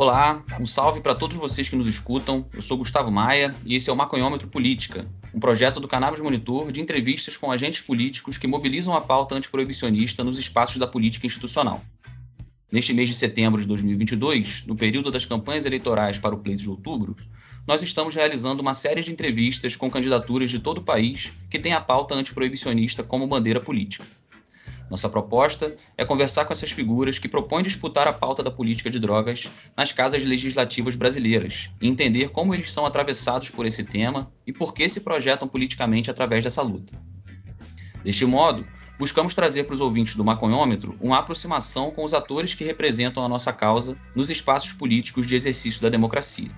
Olá, um salve para todos vocês que nos escutam. Eu sou Gustavo Maia e esse é o Maconhômetro Política, um projeto do Cannabis Monitor de entrevistas com agentes políticos que mobilizam a pauta antiproibicionista nos espaços da política institucional. Neste mês de setembro de 2022, no período das campanhas eleitorais para o pleito de outubro, nós estamos realizando uma série de entrevistas com candidaturas de todo o país que têm a pauta antiproibicionista como bandeira política. Nossa proposta é conversar com essas figuras que propõem disputar a pauta da política de drogas nas casas legislativas brasileiras e entender como eles são atravessados por esse tema e por que se projetam politicamente através dessa luta. Deste modo, buscamos trazer para os ouvintes do Maconhômetro uma aproximação com os atores que representam a nossa causa nos espaços políticos de exercício da democracia.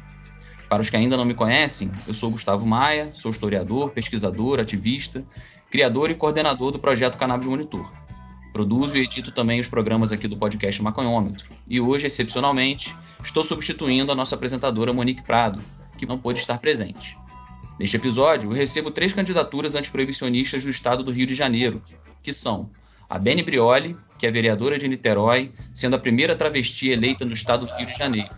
Para os que ainda não me conhecem, eu sou Gustavo Maia, sou historiador, pesquisador, ativista, criador e coordenador do projeto Cannabis Monitor, Produzo e edito também os programas aqui do podcast Maconhômetro. E hoje, excepcionalmente, estou substituindo a nossa apresentadora Monique Prado, que não pôde estar presente. Neste episódio, eu recebo três candidaturas antiproibicionistas do estado do Rio de Janeiro, que são a Beni Brioli, que é vereadora de Niterói, sendo a primeira travesti eleita no estado do Rio de Janeiro.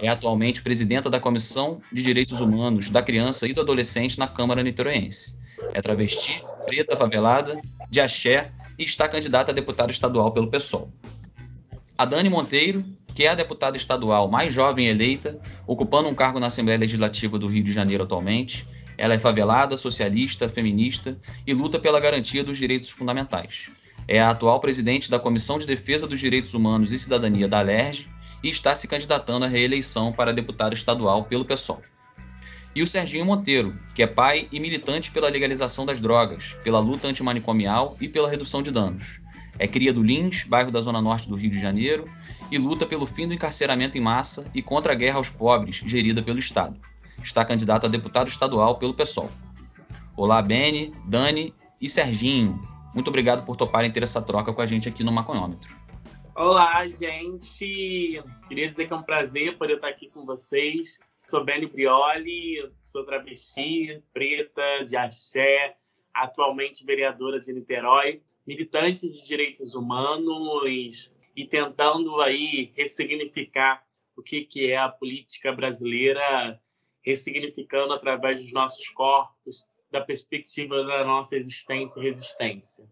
É atualmente presidenta da Comissão de Direitos Humanos da Criança e do Adolescente na Câmara Niteroense. É travesti, preta, favelada, de axé e está candidata a deputada estadual pelo PSOL. A Dani Monteiro, que é a deputada estadual mais jovem eleita, ocupando um cargo na Assembleia Legislativa do Rio de Janeiro atualmente, ela é favelada, socialista, feminista e luta pela garantia dos direitos fundamentais. É a atual presidente da Comissão de Defesa dos Direitos Humanos e Cidadania da ALERJ e está se candidatando à reeleição para deputada estadual pelo PSOL e o Serginho Monteiro, que é pai e militante pela legalização das drogas, pela luta antimanicomial e pela redução de danos. É cria do Lins, bairro da Zona Norte do Rio de Janeiro, e luta pelo fim do encarceramento em massa e contra a guerra aos pobres, gerida pelo Estado. Está candidato a deputado estadual pelo PSOL. Olá, Beni, Dani e Serginho. Muito obrigado por toparem ter essa troca com a gente aqui no Maconhômetro. Olá, gente! Queria dizer que é um prazer poder estar aqui com vocês Sou Beni Brioli, sou travesti, preta, de axé, atualmente vereadora de Niterói, militante de direitos humanos e tentando aí ressignificar o que, que é a política brasileira, ressignificando através dos nossos corpos, da perspectiva da nossa existência e resistência.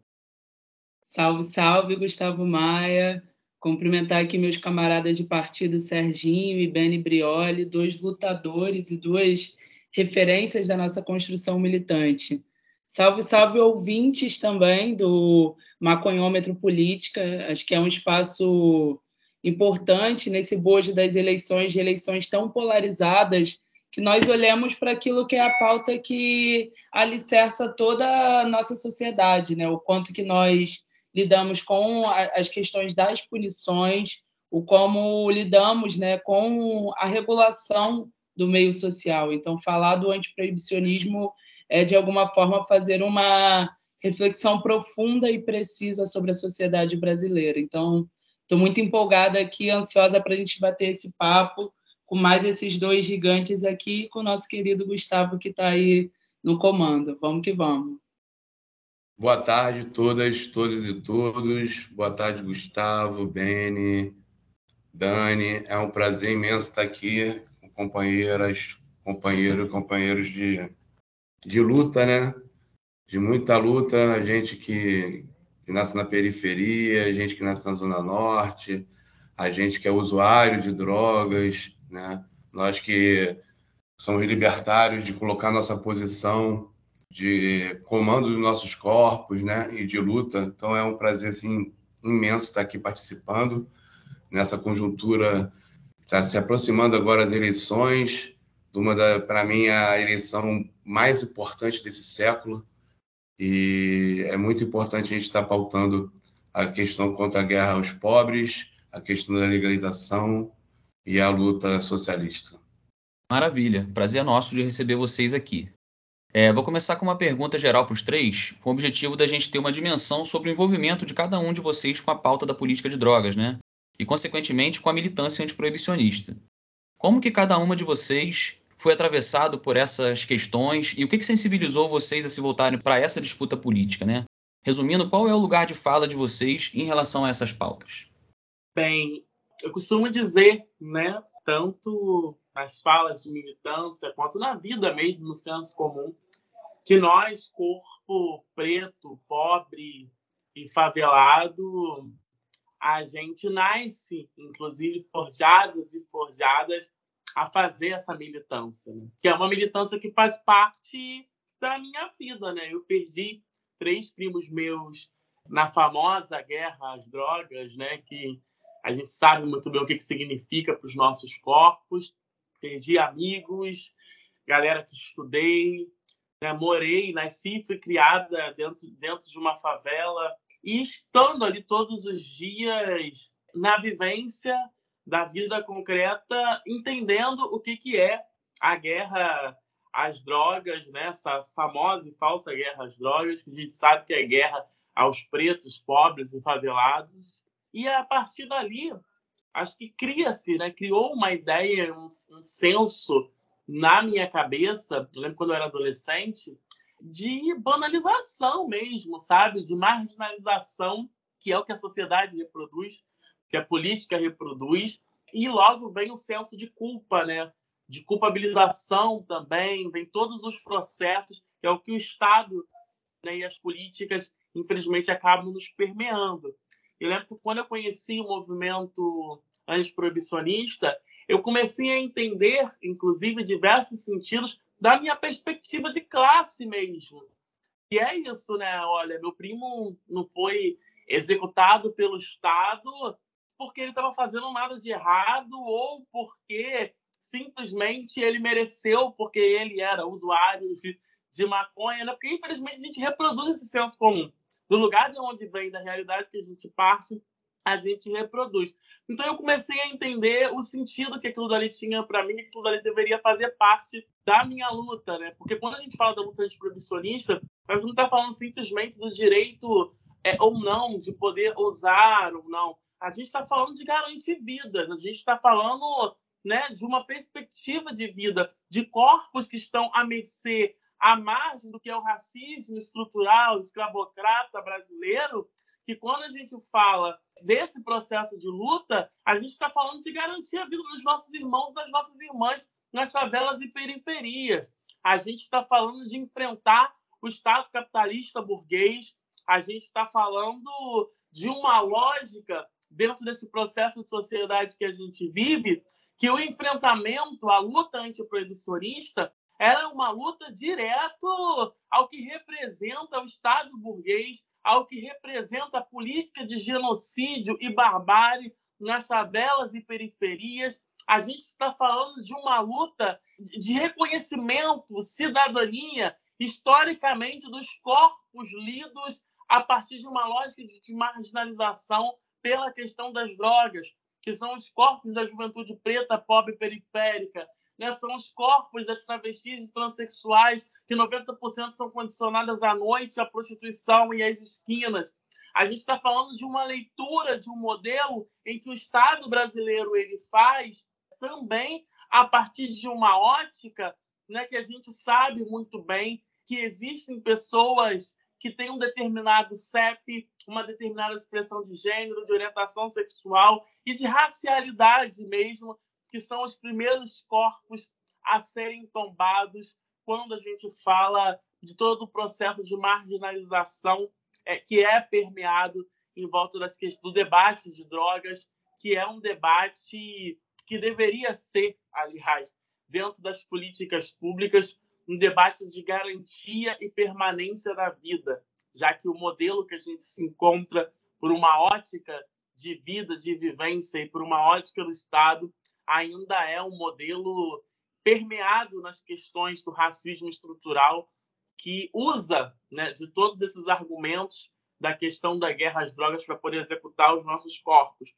Salve, salve, Gustavo Maia. Cumprimentar aqui meus camaradas de partido, Serginho e Beni Brioli, dois lutadores e duas referências da nossa construção militante. Salve, salve ouvintes também do Maconhômetro Política, acho que é um espaço importante nesse bojo das eleições, de eleições tão polarizadas, que nós olhemos para aquilo que é a pauta que alicerça toda a nossa sociedade, né? o quanto que nós lidamos com as questões das punições, o como lidamos né, com a regulação do meio social. Então, falar do antiproibicionismo é, de alguma forma, fazer uma reflexão profunda e precisa sobre a sociedade brasileira. Então, estou muito empolgada aqui, ansiosa para a gente bater esse papo com mais esses dois gigantes aqui, com o nosso querido Gustavo, que está aí no comando. Vamos que vamos. Boa tarde todas, todos e todos. Boa tarde, Gustavo, Beni, Dani. É um prazer imenso estar aqui com companheiras, companheiros, companheiros de, de luta, né? De muita luta, a gente que, que nasce na periferia, a gente que nasce na Zona Norte, a gente que é usuário de drogas, né? Nós que somos libertários de colocar nossa posição de comando dos nossos corpos, né, e de luta. Então é um prazer assim imenso estar aqui participando nessa conjuntura. Está se aproximando agora as eleições, uma da para mim a eleição mais importante desse século e é muito importante a gente estar pautando a questão contra a guerra aos pobres, a questão da legalização e a luta socialista. Maravilha, prazer nosso de receber vocês aqui. É, vou começar com uma pergunta geral para os três, com o objetivo da gente ter uma dimensão sobre o envolvimento de cada um de vocês com a pauta da política de drogas, né? E, consequentemente, com a militância antiproibicionista. Como que cada uma de vocês foi atravessado por essas questões e o que, que sensibilizou vocês a se voltarem para essa disputa política, né? Resumindo, qual é o lugar de fala de vocês em relação a essas pautas? Bem, eu costumo dizer, né, tanto nas falas de militância quanto na vida mesmo, no senso comum, que nós, corpo preto, pobre e favelado, a gente nasce, inclusive, forjados e forjadas a fazer essa militância, né? que é uma militância que faz parte da minha vida. Né? Eu perdi três primos meus na famosa guerra às drogas, né? que a gente sabe muito bem o que, que significa para os nossos corpos. Perdi amigos, galera que estudei, né? morei, nasci, fui criada dentro, dentro de uma favela e estando ali todos os dias na vivência da vida concreta, entendendo o que, que é a guerra às drogas, né? essa famosa e falsa guerra às drogas, que a gente sabe que é guerra aos pretos, pobres e favelados. E a partir dali, acho que cria-se, né? criou uma ideia, um, um senso na minha cabeça, lembro quando eu era adolescente, de banalização mesmo, sabe? De marginalização, que é o que a sociedade reproduz, que a política reproduz, e logo vem o senso de culpa, né? De culpabilização também, vem todos os processos, que é o que o Estado né, e as políticas, infelizmente, acabam nos permeando. Eu lembro que quando eu conheci o movimento antiproibicionista, eu comecei a entender, inclusive, diversos sentidos da minha perspectiva de classe mesmo. E é isso, né? Olha, meu primo não foi executado pelo Estado porque ele estava fazendo nada de errado ou porque simplesmente ele mereceu porque ele era usuário de, de maconha, né? Porque infelizmente a gente reproduz esse senso comum. Do lugar de onde vem, da realidade que a gente parte, a gente reproduz. Então eu comecei a entender o sentido que aquilo dali tinha para mim, que aquilo dali deveria fazer parte da minha luta, né? Porque quando a gente fala da luta antiproibicionista, a gente não está falando simplesmente do direito é, ou não de poder usar ou não. A gente está falando de garantir vidas, a gente está falando né, de uma perspectiva de vida, de corpos que estão à mercê, à margem do que é o racismo estrutural, escravocrata brasileiro, que quando a gente fala desse processo de luta, a gente está falando de garantir a vida dos nossos irmãos e das nossas irmãs nas favelas e periferias. A gente está falando de enfrentar o Estado capitalista burguês. A gente está falando de uma lógica dentro desse processo de sociedade que a gente vive, que o enfrentamento, a luta antiproibicionista, era uma luta direto ao que representa o Estado burguês, ao que representa a política de genocídio e barbárie nas favelas e periferias. A gente está falando de uma luta de reconhecimento, cidadania, historicamente, dos corpos lidos a partir de uma lógica de marginalização pela questão das drogas, que são os corpos da juventude preta, pobre e periférica, né? são os corpos das travestis e transexuais, que 90% são condicionadas à noite, à prostituição e às esquinas. A gente está falando de uma leitura de um modelo em que o Estado brasileiro ele faz também a partir de uma ótica né, que a gente sabe muito bem que existem pessoas que têm um determinado CEP, uma determinada expressão de gênero, de orientação sexual e de racialidade mesmo, que são os primeiros corpos a serem tombados quando a gente fala de todo o processo de marginalização é, que é permeado em volta das do debate de drogas, que é um debate que deveria ser, aliás, dentro das políticas públicas, um debate de garantia e permanência da vida, já que o modelo que a gente se encontra por uma ótica de vida, de vivência e por uma ótica do Estado ainda é um modelo permeado nas questões do racismo estrutural que usa né, de todos esses argumentos da questão da guerra às drogas para poder executar os nossos corpos.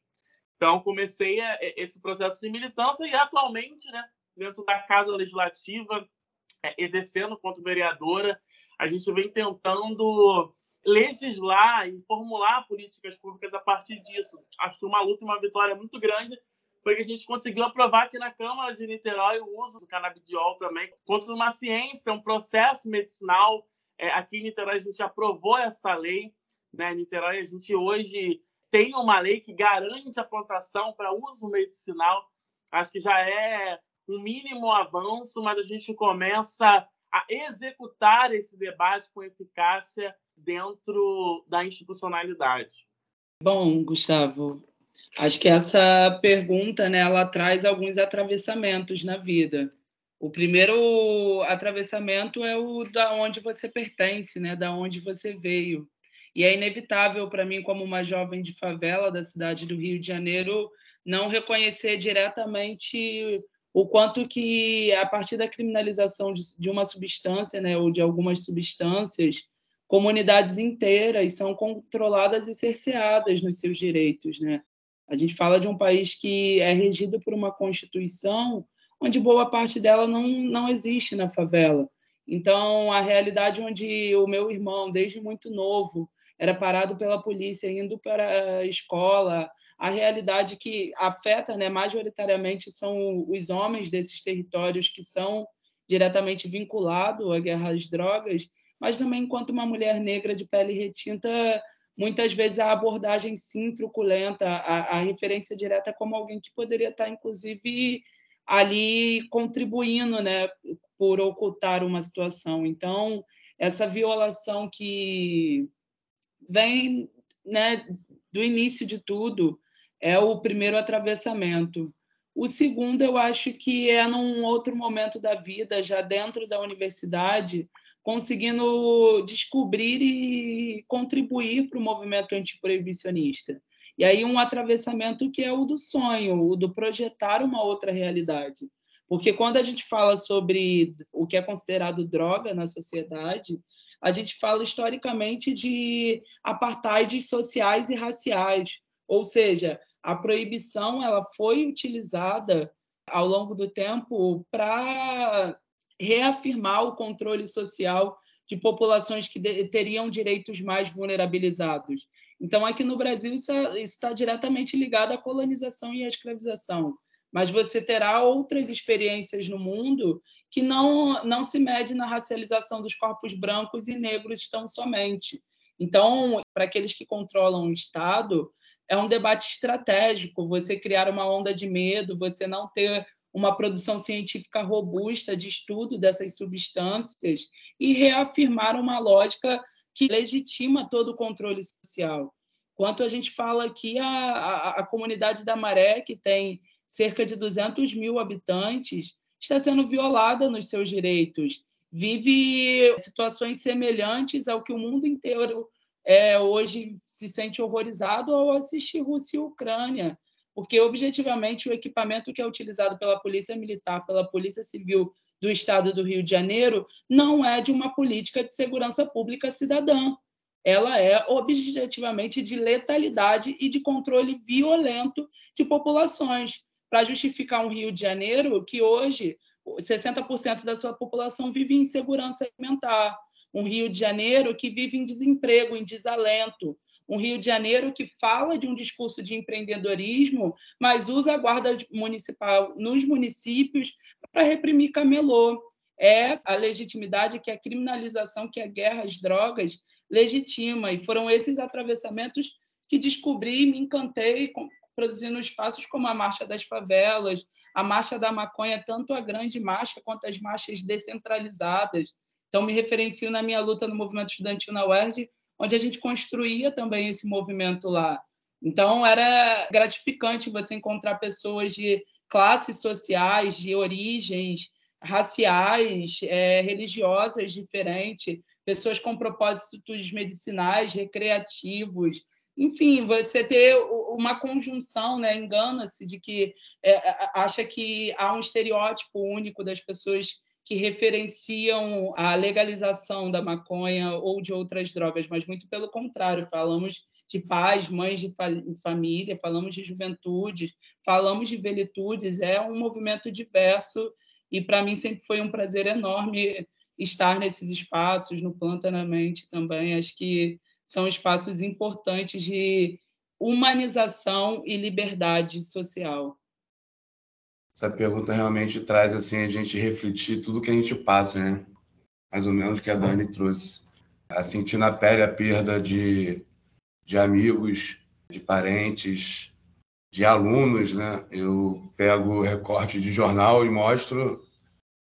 Então, comecei a, esse processo de militância e, atualmente, né, dentro da Casa Legislativa, é, exercendo quanto vereadora, a gente vem tentando legislar e formular políticas públicas a partir disso. Acho que uma luta e uma vitória muito grande foi que a gente conseguiu aprovar aqui na Câmara de Niterói o uso do canabidiol também contra uma ciência, um processo medicinal. É, aqui em Niterói a gente aprovou essa lei. Né? Niterói a gente hoje tem uma lei que garante a plantação para uso medicinal acho que já é um mínimo avanço, mas a gente começa a executar esse debate com eficácia dentro da institucionalidade. Bom, Gustavo, acho que essa pergunta, né, ela traz alguns atravessamentos na vida. O primeiro atravessamento é o da onde você pertence, né, da onde você veio. E é inevitável para mim, como uma jovem de favela da cidade do Rio de Janeiro, não reconhecer diretamente o quanto que a partir da criminalização de, uma substância, né, ou de algumas substâncias, comunidades inteiras são controladas e cerceadas nos seus direitos, né? A gente fala de um país que é regido por uma constituição onde boa parte dela não, não existe na favela. Então, a realidade onde o meu irmão, desde muito novo, era parado pela polícia indo para a escola, a realidade que afeta né, majoritariamente são os homens desses territórios que são diretamente vinculados à guerra às drogas, mas também enquanto uma mulher negra de pele retinta, muitas vezes a abordagem sim truculenta, a, a referência direta como alguém que poderia estar, inclusive, ali contribuindo né, por ocultar uma situação. Então, essa violação que vem né, do início de tudo é o primeiro atravessamento. O segundo, eu acho que é num outro momento da vida, já dentro da universidade, conseguindo descobrir e contribuir para o movimento antiproibicionista. E aí um atravessamento que é o do sonho, o do projetar uma outra realidade. Porque quando a gente fala sobre o que é considerado droga na sociedade, a gente fala historicamente de apartheids sociais e raciais, ou seja, a proibição ela foi utilizada ao longo do tempo para reafirmar o controle social de populações que teriam direitos mais vulnerabilizados. Então, aqui no Brasil, isso é, está diretamente ligado à colonização e à escravização. Mas você terá outras experiências no mundo que não, não se mede na racialização dos corpos brancos e negros tão somente. Então, para aqueles que controlam o Estado, é um debate estratégico você criar uma onda de medo, você não ter uma produção científica robusta de estudo dessas substâncias e reafirmar uma lógica que legitima todo o controle social. Quanto a gente fala aqui, a, a, a comunidade da Maré, que tem cerca de 200 mil habitantes, está sendo violada nos seus direitos, vive situações semelhantes ao que o mundo inteiro é, hoje se sente horrorizado ao assistir Rússia e Ucrânia, porque objetivamente o equipamento que é utilizado pela Polícia Militar, pela Polícia Civil do Estado do Rio de Janeiro, não é de uma política de segurança pública cidadã. Ela é objetivamente de letalidade e de controle violento de populações, para justificar um Rio de Janeiro que hoje 60% da sua população vive em insegurança alimentar, um Rio de Janeiro que vive em desemprego, em desalento, um Rio de Janeiro que fala de um discurso de empreendedorismo, mas usa a guarda municipal nos municípios para reprimir camelô. É a legitimidade que a criminalização, que a guerra às drogas legitima. E foram esses atravessamentos que descobri e me encantei produzindo espaços como a Marcha das Favelas, a Marcha da Maconha, tanto a grande marcha quanto as marchas descentralizadas, então, me referencio na minha luta no movimento estudantil na UERJ, onde a gente construía também esse movimento lá. Então, era gratificante você encontrar pessoas de classes sociais, de origens raciais, é, religiosas diferentes, pessoas com propósitos medicinais, recreativos, enfim, você ter uma conjunção, né? engana-se de que é, acha que há um estereótipo único das pessoas que referenciam a legalização da maconha ou de outras drogas, mas muito pelo contrário, falamos de pais, mães de família, falamos de juventude, falamos de velitudes, é um movimento diverso e para mim sempre foi um prazer enorme estar nesses espaços, no Planta na Mente também, acho que são espaços importantes de humanização e liberdade social essa pergunta realmente traz assim a gente refletir tudo que a gente passa, né? Mais ou menos o que a Dani trouxe. A sentir na pele a perda de, de amigos, de parentes, de alunos, né? Eu pego recorte de jornal e mostro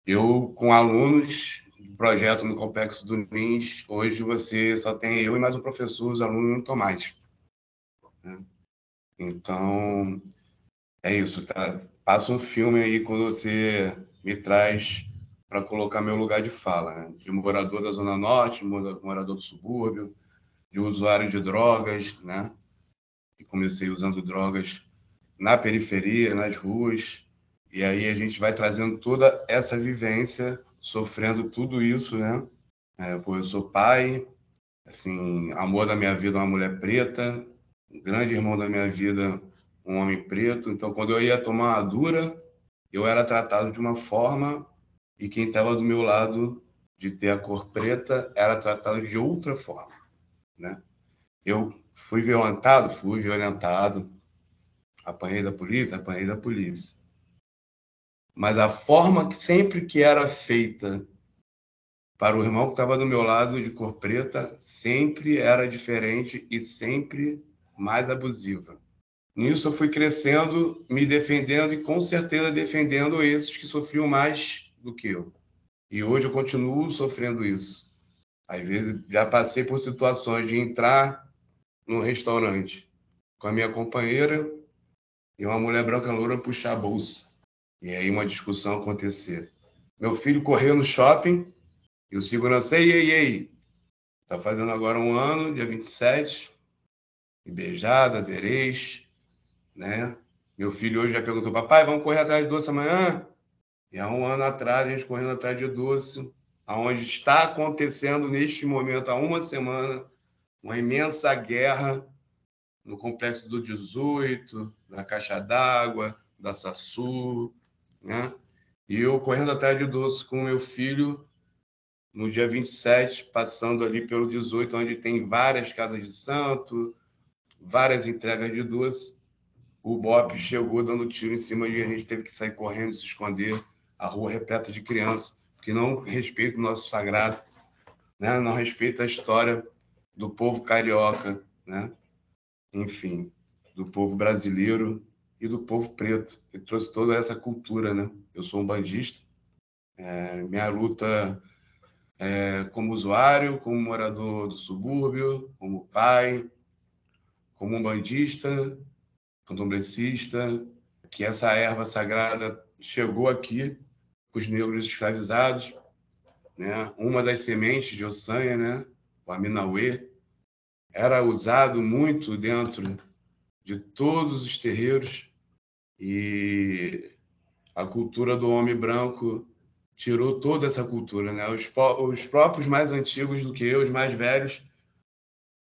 eu com alunos projeto no Complexo do NINS, hoje você só tem eu e mais um professor, os alunos não estão mais. Né? Então, é isso. Tá? Passa um filme aí quando você me traz para colocar meu lugar de fala, né? de morador da Zona Norte, morador do subúrbio, de usuário de drogas, né? E comecei usando drogas na periferia, nas ruas, e aí a gente vai trazendo toda essa vivência sofrendo tudo isso, né? É, pô, eu sou pai, assim, amor da minha vida, uma mulher preta, um grande irmão da minha vida, um homem preto. Então, quando eu ia tomar uma dura, eu era tratado de uma forma e quem estava do meu lado de ter a cor preta era tratado de outra forma, né? Eu fui violentado, fui violentado, apanhei da polícia, apanhei da polícia mas a forma que sempre que era feita para o irmão que estava do meu lado de cor preta sempre era diferente e sempre mais abusiva. Nisso eu fui crescendo, me defendendo e com certeza defendendo esses que sofriam mais do que eu. E hoje eu continuo sofrendo isso. Às vezes já passei por situações de entrar num restaurante com a minha companheira e uma mulher branca loura puxar a bolsa e aí uma discussão acontecer. Meu filho correu no shopping e o segurança, ei, ei, ei, tá fazendo agora um ano, dia 27, e beijada, zereis, né? Meu filho hoje já perguntou, papai, vamos correr atrás de doce amanhã? E há um ano atrás, a gente correndo atrás de doce, aonde está acontecendo neste momento, há uma semana, uma imensa guerra no complexo do 18, na Caixa d'Água, da Sassu, né? E eu correndo atrás de doce com meu filho no dia 27, passando ali pelo 18, onde tem várias casas de santo, várias entregas de doce. O Bop chegou dando tiro em cima de a gente teve que sair correndo, se esconder, a rua repleta de crianças, que não respeitam o nosso sagrado, né? não respeita a história do povo carioca, né? enfim, do povo brasileiro e do povo preto, que trouxe toda essa cultura. Né? Eu sou um bandista, é, minha luta é como usuário, como morador do subúrbio, como pai, como um bandista, candomblecista, que essa erva sagrada chegou aqui os negros escravizados, né? Uma das sementes de Ossanha, né? O Aminauê, era usado muito dentro de todos os terreiros e a cultura do homem branco tirou toda essa cultura, né? Os, os próprios mais antigos do que eu, os mais velhos,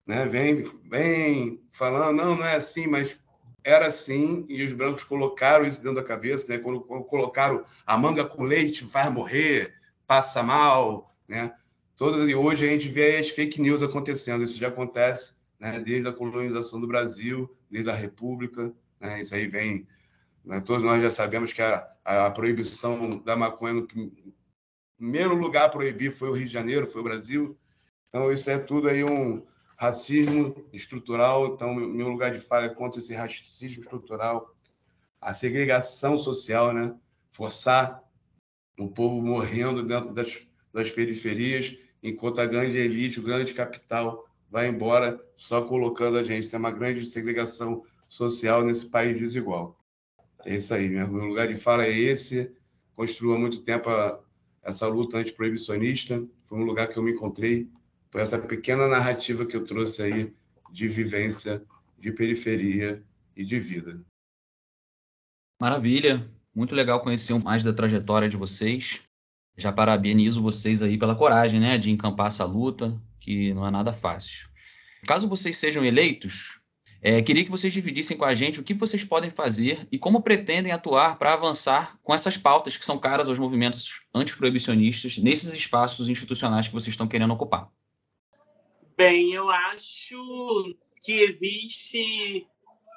né? Vem, vem falando, não, não é assim, mas era assim e os brancos colocaram isso dentro da cabeça, né? Colocaram a manga com leite vai morrer, passa mal, né? Todo, e hoje a gente vê as fake news acontecendo. Isso já acontece né? desde a colonização do Brasil, desde a República. Né? Isso aí vem. Né? Todos nós já sabemos que a, a proibição da maconha, no primeiro lugar a proibir foi o Rio de Janeiro, foi o Brasil. Então, isso é tudo aí um racismo estrutural. Então, meu lugar de fala é contra esse racismo estrutural, a segregação social, né? forçar o povo morrendo dentro das, das periferias, enquanto a grande elite, o grande capital vai embora só colocando a gente. Tem uma grande segregação social nesse país desigual. É isso aí, meu lugar de fala é esse. Construiu há muito tempo a, essa luta antiproibicionista. Foi um lugar que eu me encontrei por essa pequena narrativa que eu trouxe aí de vivência, de periferia e de vida. Maravilha, muito legal conhecer mais da trajetória de vocês. Já parabenizo vocês aí pela coragem, né, de encampar essa luta, que não é nada fácil. Caso vocês sejam eleitos, é, queria que vocês dividissem com a gente o que vocês podem fazer e como pretendem atuar para avançar com essas pautas que são caras aos movimentos antiproibicionistas nesses espaços institucionais que vocês estão querendo ocupar. Bem, eu acho que existe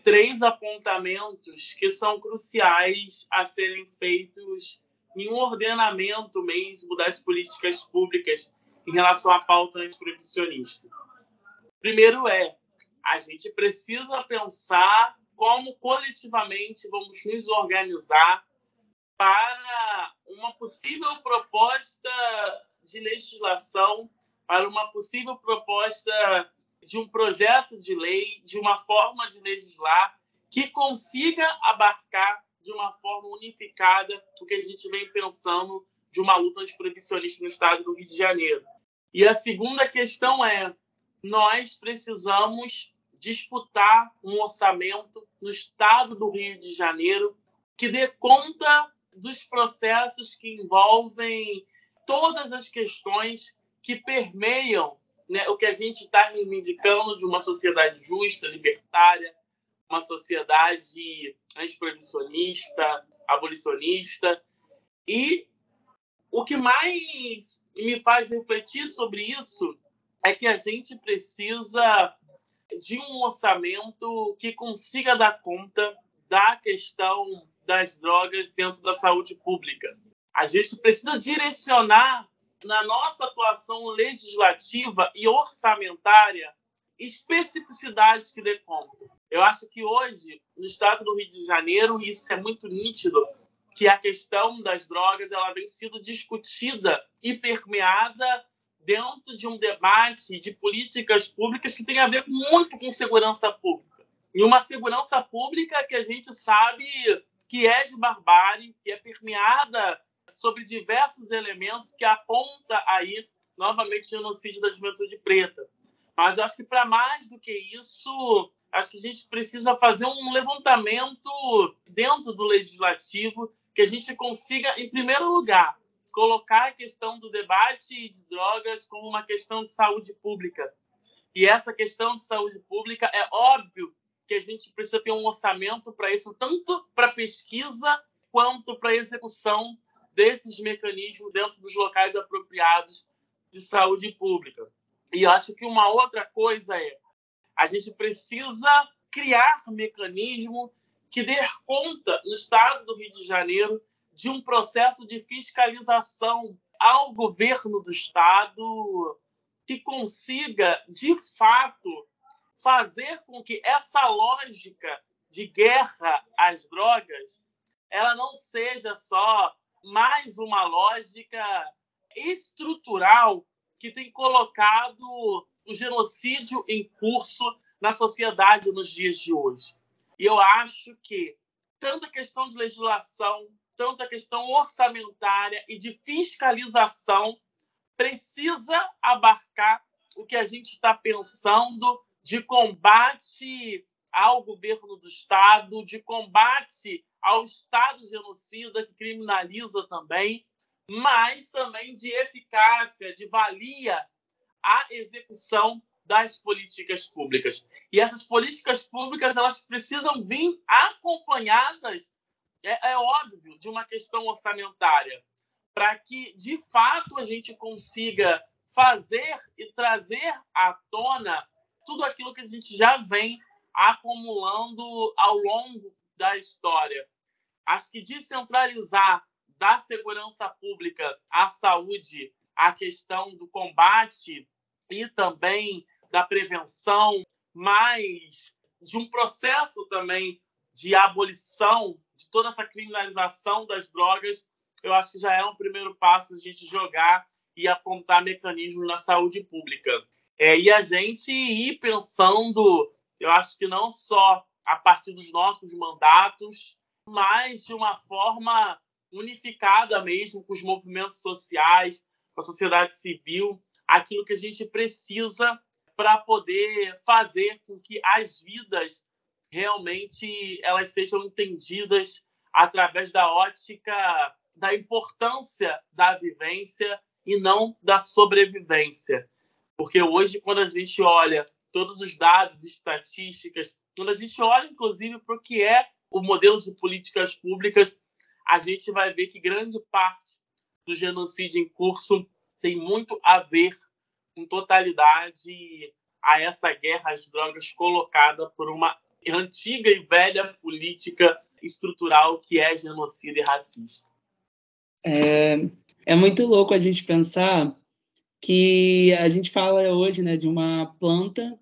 três apontamentos que são cruciais a serem feitos em um ordenamento mesmo das políticas públicas em relação à pauta antiproibicionista. Primeiro é, a gente precisa pensar como coletivamente vamos nos organizar para uma possível proposta de legislação, para uma possível proposta de um projeto de lei, de uma forma de legislar que consiga abarcar de uma forma unificada o que a gente vem pensando de uma luta antiproibicionista no estado do Rio de Janeiro. E a segunda questão é: nós precisamos disputar um orçamento no estado do Rio de Janeiro que dê conta dos processos que envolvem todas as questões que permeiam né, o que a gente está reivindicando de uma sociedade justa, libertária, uma sociedade antiproibicionista, abolicionista. E o que mais me faz refletir sobre isso é que a gente precisa de um orçamento que consiga dar conta da questão das drogas dentro da saúde pública. A gente precisa direcionar na nossa atuação legislativa e orçamentária especificidades que dê conta. Eu acho que hoje, no estado do Rio de Janeiro, isso é muito nítido, que a questão das drogas ela vem sendo discutida e permeada dentro de um debate de políticas públicas que tem a ver muito com segurança pública. E uma segurança pública que a gente sabe que é de barbárie, que é permeada sobre diversos elementos que aponta aí novamente o genocídio da juventude preta. Mas eu acho que para mais do que isso, acho que a gente precisa fazer um levantamento dentro do legislativo que a gente consiga, em primeiro lugar, colocar a questão do debate de drogas como uma questão de saúde pública. E essa questão de saúde pública é óbvio que a gente precisa ter um orçamento para isso, tanto para pesquisa quanto para execução desses mecanismos dentro dos locais apropriados de saúde pública. E acho que uma outra coisa é a gente precisa criar mecanismo que dê conta no estado do Rio de Janeiro de um processo de fiscalização ao governo do estado que consiga de fato fazer com que essa lógica de guerra às drogas ela não seja só mais uma lógica estrutural que tem colocado o genocídio em curso na sociedade nos dias de hoje. E eu acho que tanto a questão de legislação, tanto a questão orçamentária e de fiscalização precisa abarcar o que a gente está pensando de combate ao governo do Estado, de combate ao Estado genocida, que criminaliza também, mas também de eficácia, de valia à execução das políticas públicas. E essas políticas públicas elas precisam vir acompanhadas, é, é óbvio, de uma questão orçamentária, para que, de fato, a gente consiga fazer e trazer à tona tudo aquilo que a gente já vem acumulando ao longo da história. Acho que descentralizar da segurança pública à saúde a questão do combate e também da prevenção, mas de um processo também de abolição de toda essa criminalização das drogas, eu acho que já é um primeiro passo a gente jogar e apontar mecanismos na saúde pública. É, e a gente ir pensando, eu acho que não só a partir dos nossos mandatos, mas de uma forma unificada mesmo com os movimentos sociais, com a sociedade civil, aquilo que a gente precisa para poder fazer com que as vidas realmente elas sejam entendidas através da ótica da importância da vivência e não da sobrevivência. Porque hoje, quando a gente olha todos os dados, estatísticas, quando a gente olha, inclusive, para o que é o modelo de políticas públicas, a gente vai ver que grande parte do genocídio em curso tem muito a ver com totalidade a essa guerra às drogas colocada por uma antiga e velha política estrutural que é genocida e racista. É, é muito louco a gente pensar que a gente fala hoje né, de uma planta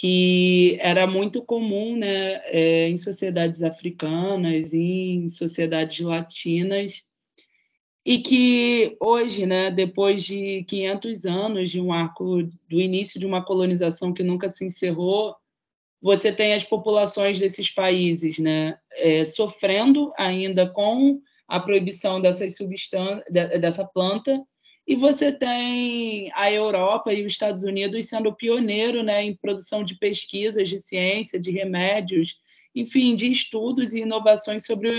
que era muito comum né, é, em sociedades africanas, em sociedades latinas, e que hoje, né, depois de 500 anos de um arco do início de uma colonização que nunca se encerrou, você tem as populações desses países né, é, sofrendo ainda com a proibição dessas dessa planta, e você tem a Europa e os Estados Unidos sendo pioneiro né, em produção de pesquisas de ciência, de remédios, enfim, de estudos e inovações sobre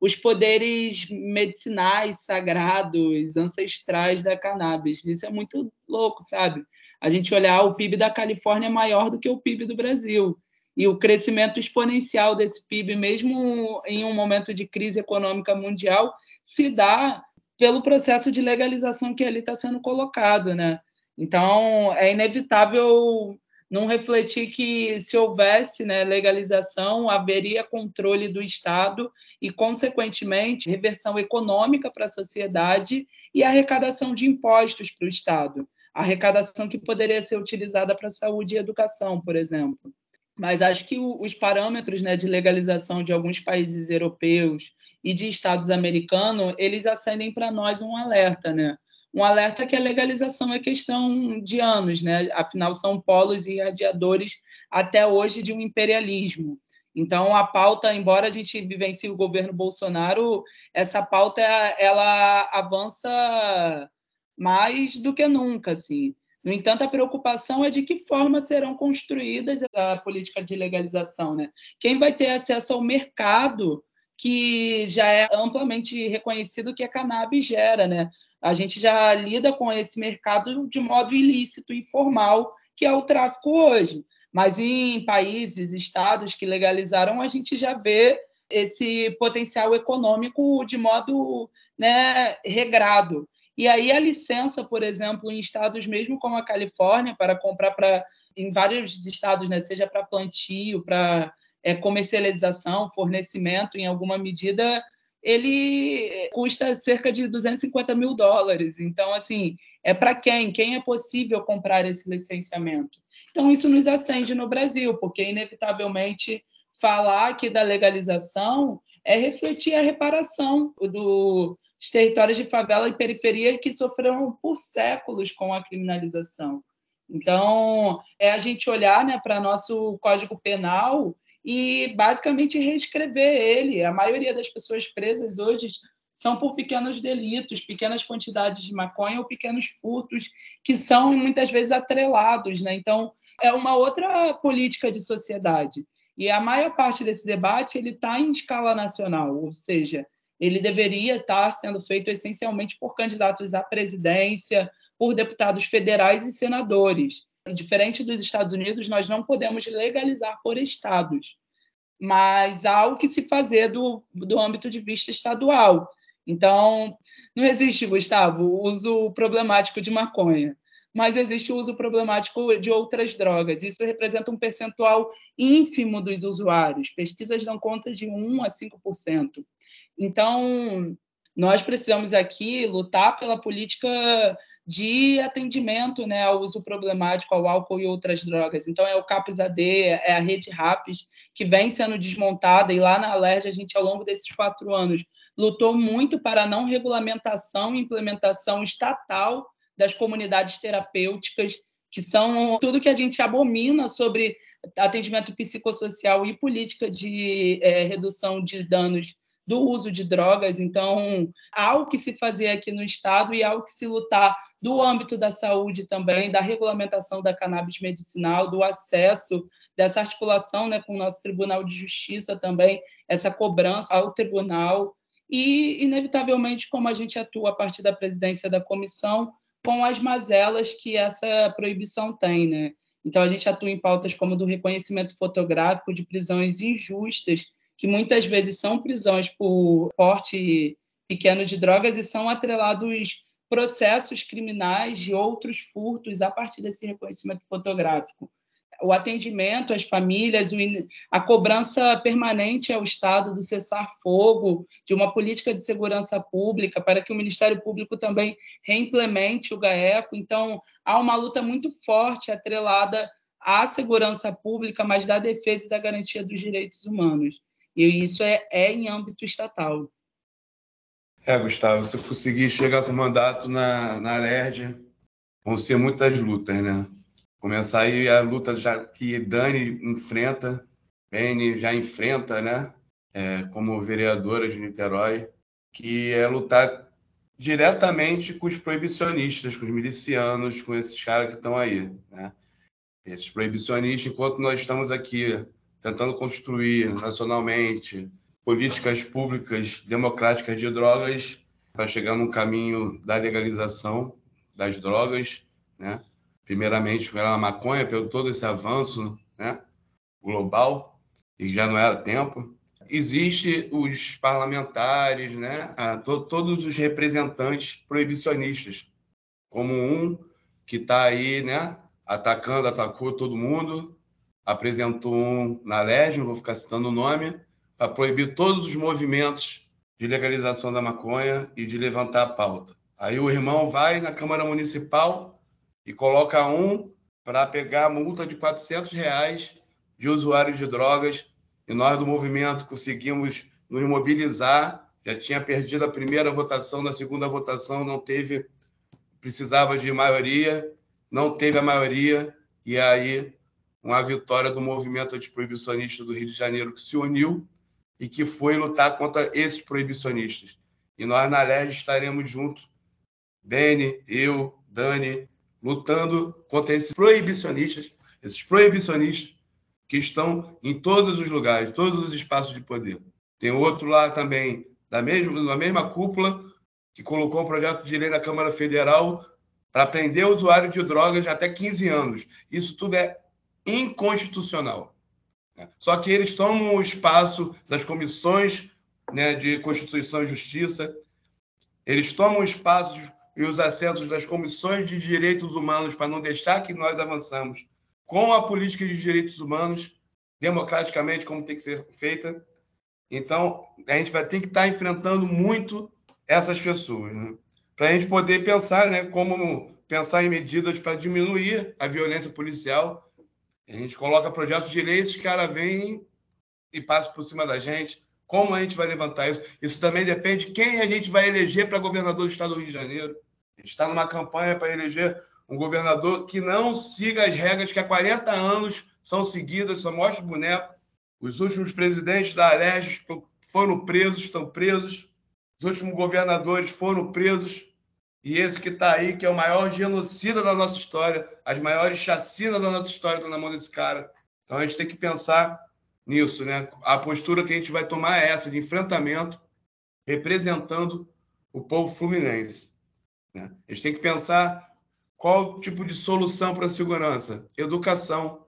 os poderes medicinais, sagrados, ancestrais da cannabis. Isso é muito louco, sabe? A gente olhar o PIB da Califórnia é maior do que o PIB do Brasil. E o crescimento exponencial desse PIB, mesmo em um momento de crise econômica mundial, se dá pelo processo de legalização que ali está sendo colocado, né? Então, é inevitável não refletir que se houvesse né, legalização, haveria controle do Estado e, consequentemente, reversão econômica para a sociedade e arrecadação de impostos para o Estado. Arrecadação que poderia ser utilizada para saúde e educação, por exemplo. Mas acho que os parâmetros né, de legalização de alguns países europeus e de estados americanos, eles acendem para nós um alerta, né? um alerta que a legalização é questão de anos, né? Afinal, são polos irradiadores até hoje de um imperialismo. Então, a pauta, embora a gente vivencie o governo Bolsonaro, essa pauta ela avança mais do que nunca, assim. No entanto, a preocupação é de que forma serão construídas a política de legalização, né? Quem vai ter acesso ao mercado que já é amplamente reconhecido que a cannabis gera, né? A gente já lida com esse mercado de modo ilícito, informal, que é o tráfico hoje. Mas em países, estados que legalizaram, a gente já vê esse potencial econômico de modo né, regrado. E aí a licença, por exemplo, em estados mesmo como a Califórnia, para comprar para em vários estados, né, seja para plantio, para é, comercialização, fornecimento, em alguma medida, ele custa cerca de 250 mil dólares. Então, assim, é para quem? Quem é possível comprar esse licenciamento? Então, isso nos acende no Brasil, porque, inevitavelmente, falar aqui da legalização é refletir a reparação dos territórios de favela e periferia que sofreram por séculos com a criminalização. Então, é a gente olhar né, para nosso Código Penal e basicamente reescrever ele. A maioria das pessoas presas hoje são por pequenos delitos, pequenas quantidades de maconha ou pequenos furtos que são muitas vezes atrelados, né? Então é uma outra política de sociedade. E a maior parte desse debate ele está em escala nacional, ou seja, ele deveria estar sendo feito essencialmente por candidatos à presidência, por deputados federais e senadores. Diferente dos Estados Unidos, nós não podemos legalizar por estados, mas há o que se fazer do, do âmbito de vista estadual. Então, não existe, Gustavo, o uso problemático de maconha, mas existe o uso problemático de outras drogas. Isso representa um percentual ínfimo dos usuários. Pesquisas dão conta de 1 a 5%. Então, nós precisamos aqui lutar pela política de atendimento né, ao uso problemático ao álcool e outras drogas. Então, é o CAPS-AD, é a rede RAPS, que vem sendo desmontada, e lá na Alerj a gente, ao longo desses quatro anos, lutou muito para a não regulamentação e implementação estatal das comunidades terapêuticas, que são tudo que a gente abomina sobre atendimento psicossocial e política de é, redução de danos do uso de drogas. Então, há o que se fazer aqui no Estado e há o que se lutar do âmbito da saúde também, da regulamentação da cannabis medicinal, do acesso, dessa articulação né, com o nosso Tribunal de Justiça também, essa cobrança ao tribunal. E, inevitavelmente, como a gente atua a partir da presidência da comissão, com as mazelas que essa proibição tem, né? Então, a gente atua em pautas como do reconhecimento fotográfico de prisões injustas que muitas vezes são prisões por porte pequeno de drogas e são atrelados processos criminais de outros furtos a partir desse reconhecimento fotográfico. O atendimento às famílias, a cobrança permanente ao Estado do cessar-fogo, de uma política de segurança pública, para que o Ministério Público também reimplemente o GAECO. Então, há uma luta muito forte atrelada à segurança pública, mas da defesa e da garantia dos direitos humanos. E isso é, é em âmbito estatal. É, Gustavo, se conseguir chegar com mandato na, na LERD, vão ser muitas lutas, né? Começar aí a luta já que Dani enfrenta, Beni já enfrenta, né? É, como vereadora de Niterói, que é lutar diretamente com os proibicionistas, com os milicianos, com esses caras que estão aí, né? Esses proibicionistas, enquanto nós estamos aqui tentando construir nacionalmente políticas públicas democráticas de drogas para chegar no caminho da legalização das drogas, né? Primeiramente pela maconha, pelo todo esse avanço, né? Global e já não era tempo. Existe os parlamentares, né? To todos os representantes proibicionistas, como um que está aí, né? Atacando, atacou todo mundo, apresentou um na não vou ficar citando o nome, para proibir todos os movimentos de legalização da maconha e de levantar a pauta. Aí o irmão vai na Câmara Municipal e coloca um para pegar a multa de 400 reais de usuários de drogas e nós do movimento conseguimos nos mobilizar. Já tinha perdido a primeira votação, na segunda votação não teve, precisava de maioria, não teve a maioria, e aí uma vitória do movimento antiproibicionista do Rio de Janeiro que se uniu e que foi lutar contra esses proibicionistas. E nós, na LERJ, estaremos juntos, Beni, eu, Dani, lutando contra esses proibicionistas, esses proibicionistas que estão em todos os lugares, todos os espaços de poder. Tem outro lá também, da mesma, da mesma cúpula, que colocou um projeto de lei na Câmara Federal para prender usuário de drogas até 15 anos. Isso tudo é inconstitucional. Né? Só que eles tomam o espaço das comissões né, de Constituição e Justiça, eles tomam o espaço e os assentos das comissões de direitos humanos para não deixar que nós avançamos com a política de direitos humanos, democraticamente, como tem que ser feita. Então, a gente vai ter que estar enfrentando muito essas pessoas, né? para a gente poder pensar né, como pensar em medidas para diminuir a violência policial a gente coloca projetos de lei, esses caras vêm e passam por cima da gente. Como a gente vai levantar isso? Isso também depende de quem a gente vai eleger para governador do estado do Rio de Janeiro. A gente está numa campanha para eleger um governador que não siga as regras que há 40 anos são seguidas, só mostra o boneco. Os últimos presidentes da Alerj foram presos, estão presos. Os últimos governadores foram presos. E esse que está aí, que é o maior genocida da nossa história, as maiores chacinas da nossa história estão na mão desse cara. Então a gente tem que pensar nisso, né? A postura que a gente vai tomar é essa, de enfrentamento, representando o povo fluminense. Né? A gente tem que pensar qual tipo de solução para a segurança. Educação.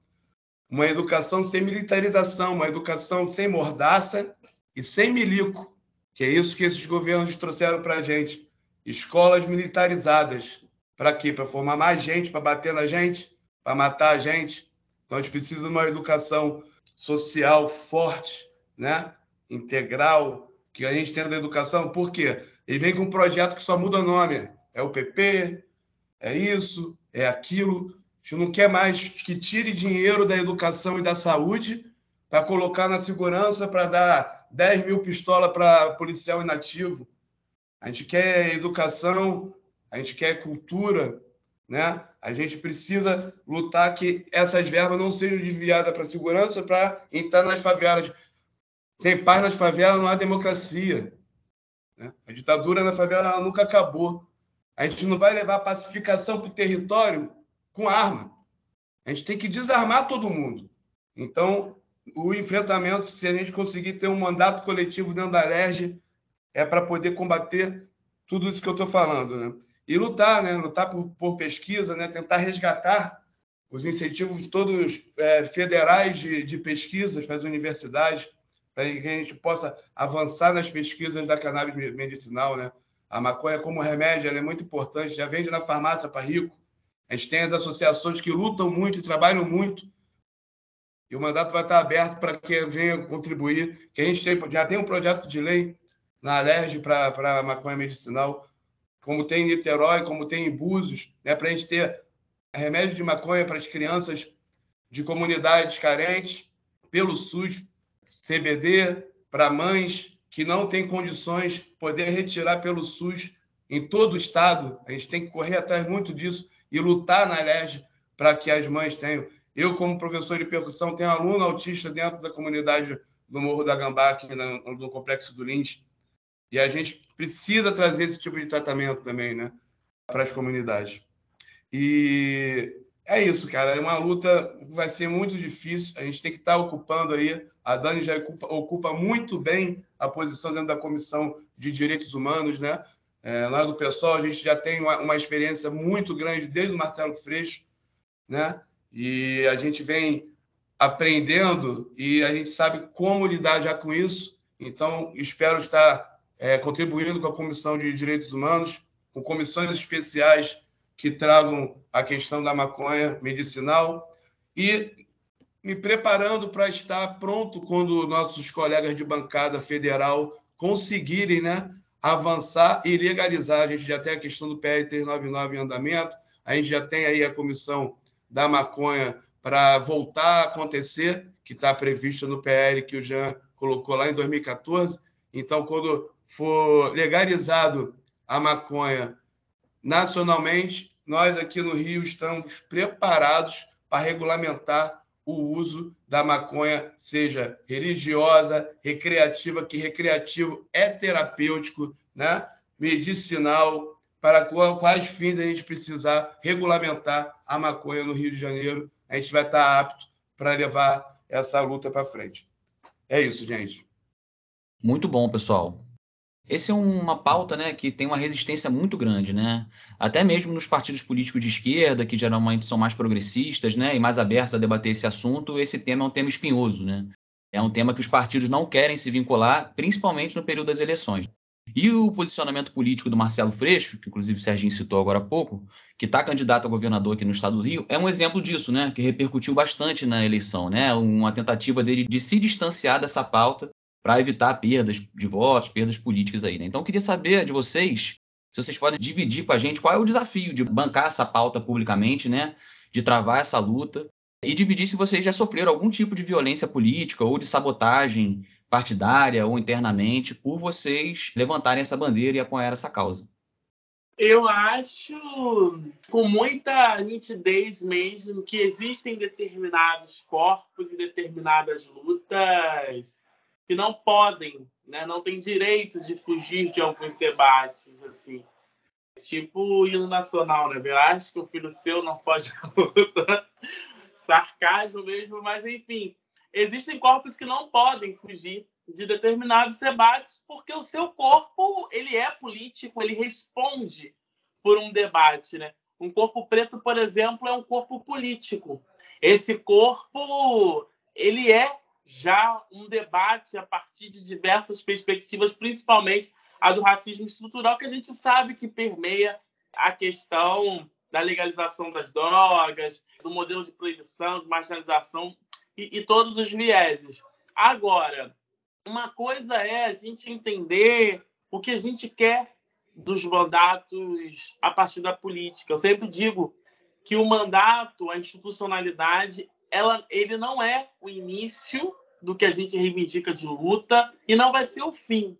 Uma educação sem militarização, uma educação sem mordaça e sem milico, que é isso que esses governos trouxeram para a gente escolas militarizadas. Para quê? Para formar mais gente, para bater na gente, para matar a gente. Então a gente precisa de uma educação social forte, né? integral, que a gente tem da educação. Por quê? Ele vem com um projeto que só muda o nome. É o PP, é isso, é aquilo. A gente não quer mais que tire dinheiro da educação e da saúde para colocar na segurança, para dar 10 mil pistolas para policial inativo a gente quer educação, a gente quer cultura, né? A gente precisa lutar que essas verbas não sejam desviadas para segurança, para entrar nas favelas. Sem paz nas favelas não há democracia. Né? A ditadura na favela nunca acabou. A gente não vai levar pacificação para o território com arma. A gente tem que desarmar todo mundo. Então, o enfrentamento, se a gente conseguir ter um mandato coletivo dentro da LERJ, é para poder combater tudo isso que eu estou falando, né? E lutar, né? Lutar por, por pesquisa, né? Tentar resgatar os incentivos todos é, federais de, de pesquisas para as universidades, para que a gente possa avançar nas pesquisas da cannabis medicinal, né? A maconha como remédio é muito importante, já vende na farmácia para rico. A gente tem as associações que lutam muito e trabalham muito. E o mandato vai estar aberto para que venha contribuir. Que a gente tem, já tem um projeto de lei na Alerj para maconha medicinal, como tem em Niterói, como tem em Búzios, né, para a gente ter remédio de maconha para as crianças de comunidades carentes, pelo SUS CBD, para mães que não têm condições, poder retirar pelo SUS em todo o estado. A gente tem que correr atrás muito disso e lutar na LERJ para que as mães tenham. Eu, como professor de percussão, tenho aluno autista dentro da comunidade do Morro da Gambá, aqui no Complexo do Lins. E a gente precisa trazer esse tipo de tratamento também né, para as comunidades. E é isso, cara. É uma luta que vai ser muito difícil. A gente tem que estar ocupando aí. A Dani já ocupa, ocupa muito bem a posição dentro da Comissão de Direitos Humanos, né? É, lá do pessoal, a gente já tem uma, uma, experiência muito grande desde o Marcelo Freixo, né? E a gente vem aprendendo e a gente sabe como lidar já com isso. Então, espero estar é, contribuindo com a Comissão de Direitos Humanos, com comissões especiais que tragam a questão da maconha medicinal e me preparando para estar pronto quando nossos colegas de bancada federal conseguirem né, avançar e legalizar. A gente já tem a questão do PL 399 em andamento, a gente já tem aí a comissão da maconha para voltar a acontecer, que está prevista no PL que o Jean colocou lá em 2014. Então, quando for legalizado a maconha nacionalmente, nós aqui no Rio estamos preparados para regulamentar o uso da maconha, seja religiosa, recreativa, que recreativo é terapêutico, né? medicinal, para quais fins a gente precisar regulamentar a maconha no Rio de Janeiro. A gente vai estar apto para levar essa luta para frente. É isso, gente. Muito bom, pessoal. Esse é uma pauta né, que tem uma resistência muito grande, né? Até mesmo nos partidos políticos de esquerda, que geralmente são mais progressistas né, e mais abertos a debater esse assunto, esse tema é um tema espinhoso, né? É um tema que os partidos não querem se vincular, principalmente no período das eleições. E o posicionamento político do Marcelo Freixo, que inclusive o Serginho citou agora há pouco, que está candidato a governador aqui no estado do Rio, é um exemplo disso, né? Que repercutiu bastante na eleição, né? Uma tentativa dele de se distanciar dessa pauta para evitar perdas de votos, perdas políticas aí. Né? Então, eu queria saber de vocês se vocês podem dividir com a gente qual é o desafio de bancar essa pauta publicamente, né? De travar essa luta e dividir se vocês já sofreram algum tipo de violência política ou de sabotagem partidária ou internamente por vocês levantarem essa bandeira e apoiar essa causa. Eu acho com muita nitidez mesmo que existem determinados corpos e determinadas lutas que não podem, né, não têm direito de fugir de alguns debates assim. Tipo o hino nacional, né? Verás que o filho seu não pode luta. Sarcasmo mesmo, mas enfim, existem corpos que não podem fugir de determinados debates porque o seu corpo ele é político, ele responde por um debate, né? Um corpo preto, por exemplo, é um corpo político. Esse corpo ele é já um debate a partir de diversas perspectivas, principalmente a do racismo estrutural, que a gente sabe que permeia a questão da legalização das drogas, do modelo de proibição, de marginalização e, e todos os vieses. Agora, uma coisa é a gente entender o que a gente quer dos mandatos a partir da política. Eu sempre digo que o mandato, a institucionalidade, ela, ele não é o início do que a gente reivindica de luta e não vai ser o fim.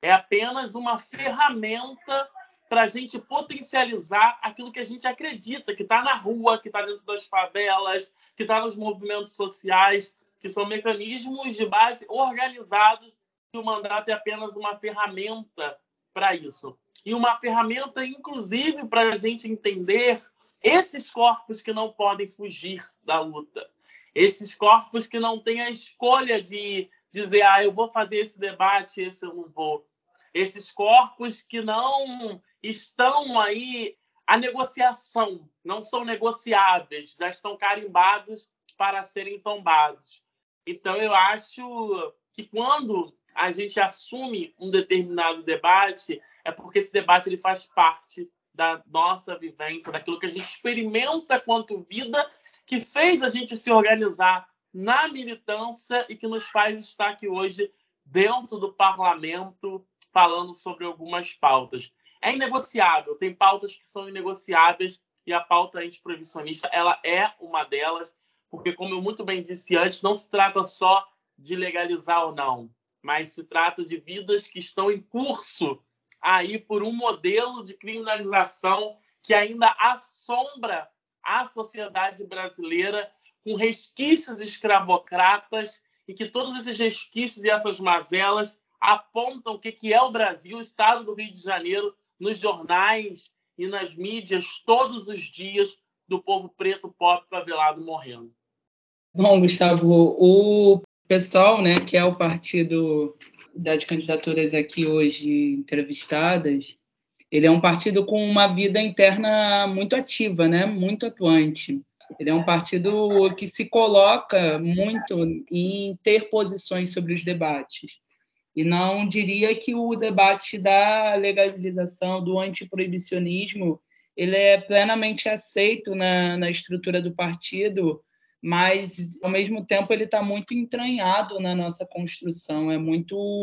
É apenas uma ferramenta para a gente potencializar aquilo que a gente acredita, que está na rua, que está dentro das favelas, que está nos movimentos sociais, que são mecanismos de base organizados, e o mandato é apenas uma ferramenta para isso. E uma ferramenta, inclusive, para a gente entender esses corpos que não podem fugir da luta. Esses corpos que não têm a escolha de dizer, ah, eu vou fazer esse debate, esse eu não vou. Esses corpos que não estão aí a negociação, não são negociáveis, já estão carimbados para serem tombados. Então, eu acho que quando a gente assume um determinado debate, é porque esse debate ele faz parte da nossa vivência, daquilo que a gente experimenta quanto vida, que fez a gente se organizar na militância e que nos faz estar aqui hoje dentro do parlamento falando sobre algumas pautas. É inegociável, tem pautas que são inegociáveis e a pauta antiproibicionista ela é uma delas, porque, como eu muito bem disse antes, não se trata só de legalizar ou não, mas se trata de vidas que estão em curso aí por um modelo de criminalização que ainda assombra a sociedade brasileira com resquícios escravocratas e que todos esses resquícios e essas mazelas apontam o que é o Brasil, o estado do Rio de Janeiro, nos jornais e nas mídias todos os dias do povo preto, pobre, favelado morrendo. Bom, Gustavo, o pessoal, né, que é o partido das candidaturas aqui hoje entrevistadas, ele é um partido com uma vida interna muito ativa, né, muito atuante. Ele é um partido que se coloca muito em ter posições sobre os debates. E não diria que o debate da legalização, do antiproibicionismo, ele é plenamente aceito na, na estrutura do partido, mas, ao mesmo tempo, ele está muito entranhado na nossa construção, é muito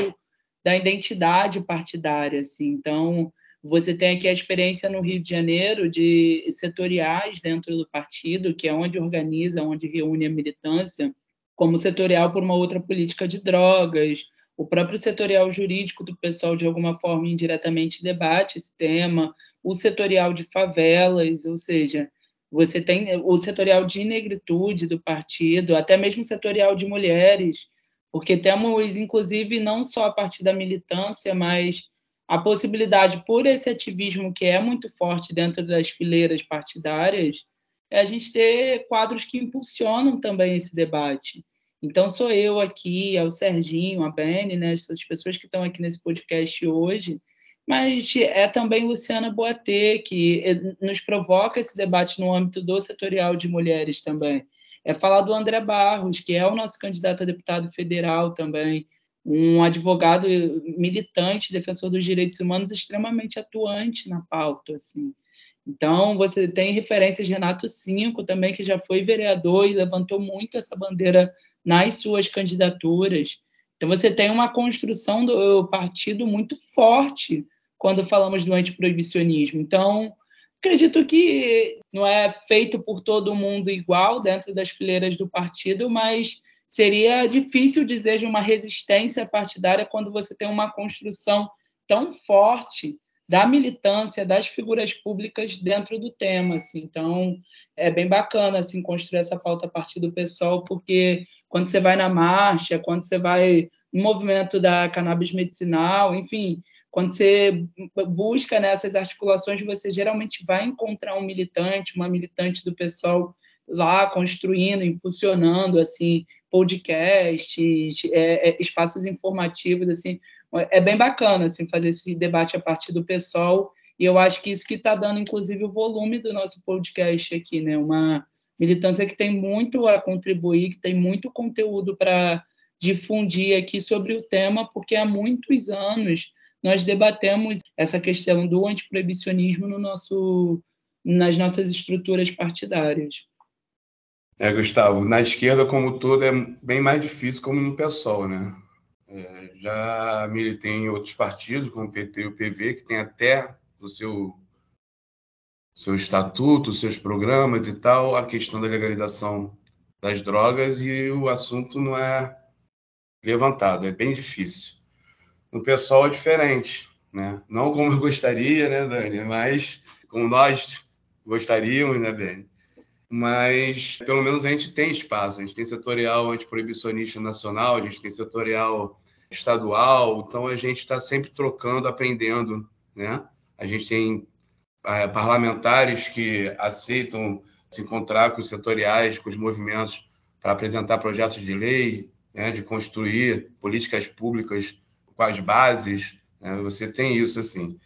da identidade partidária. Assim. Então, você tem aqui a experiência no Rio de Janeiro de setoriais dentro do partido, que é onde organiza, onde reúne a militância, como setorial por uma outra política de drogas. O próprio setorial jurídico do pessoal, de alguma forma, indiretamente debate esse tema. O setorial de favelas, ou seja, você tem o setorial de negritude do partido, até mesmo o setorial de mulheres, porque temos, inclusive, não só a partir da militância, mas a possibilidade, por esse ativismo que é muito forte dentro das fileiras partidárias, é a gente ter quadros que impulsionam também esse debate. Então, sou eu aqui, é o Serginho, a Bene, né, essas pessoas que estão aqui nesse podcast hoje, mas é também Luciana Boatê, que eh, nos provoca esse debate no âmbito do setorial de mulheres também. É falar do André Barros, que é o nosso candidato a deputado federal também, um advogado militante, defensor dos direitos humanos, extremamente atuante na pauta, assim. Então, você tem referências de Renato Cinco também, que já foi vereador e levantou muito essa bandeira nas suas candidaturas. Então, você tem uma construção do partido muito forte quando falamos do antiproibicionismo. Então, acredito que não é feito por todo mundo igual dentro das fileiras do partido, mas seria difícil dizer de uma resistência partidária quando você tem uma construção tão forte da militância das figuras públicas dentro do tema, assim. Então, é bem bacana assim construir essa pauta a partir do pessoal, porque quando você vai na marcha, quando você vai no movimento da cannabis medicinal, enfim, quando você busca nessas articulações, você geralmente vai encontrar um militante, uma militante do pessoal lá construindo, impulsionando assim podcasts, é, é, espaços informativos assim. É bem bacana assim fazer esse debate a partir do pessoal. E eu acho que isso que está dando inclusive o volume do nosso podcast aqui né? Uma militância que tem muito a contribuir que tem muito conteúdo para difundir aqui sobre o tema porque há muitos anos nós debatemos essa questão do antiproibicionismo no nosso nas nossas estruturas partidárias. É, Gustavo, na esquerda, como todo, é bem mais difícil como no PSOL, né? É, já militei em outros partidos, como o PT e o PV, que tem até o seu, seu estatuto, seus programas e tal, a questão da legalização das drogas e o assunto não é levantado, é bem difícil. No pessoal é diferente, né? Não como eu gostaria, né, Dani? Mas como nós gostaríamos, né, Beni? mas pelo menos a gente tem espaço. A gente tem setorial antiproibicionista nacional, a gente tem setorial estadual, então a gente está sempre trocando, aprendendo. Né? A gente tem é, parlamentares que aceitam se encontrar com os setoriais, com os movimentos, para apresentar projetos de lei, né? de construir políticas públicas com as bases. Né? Você tem isso assim.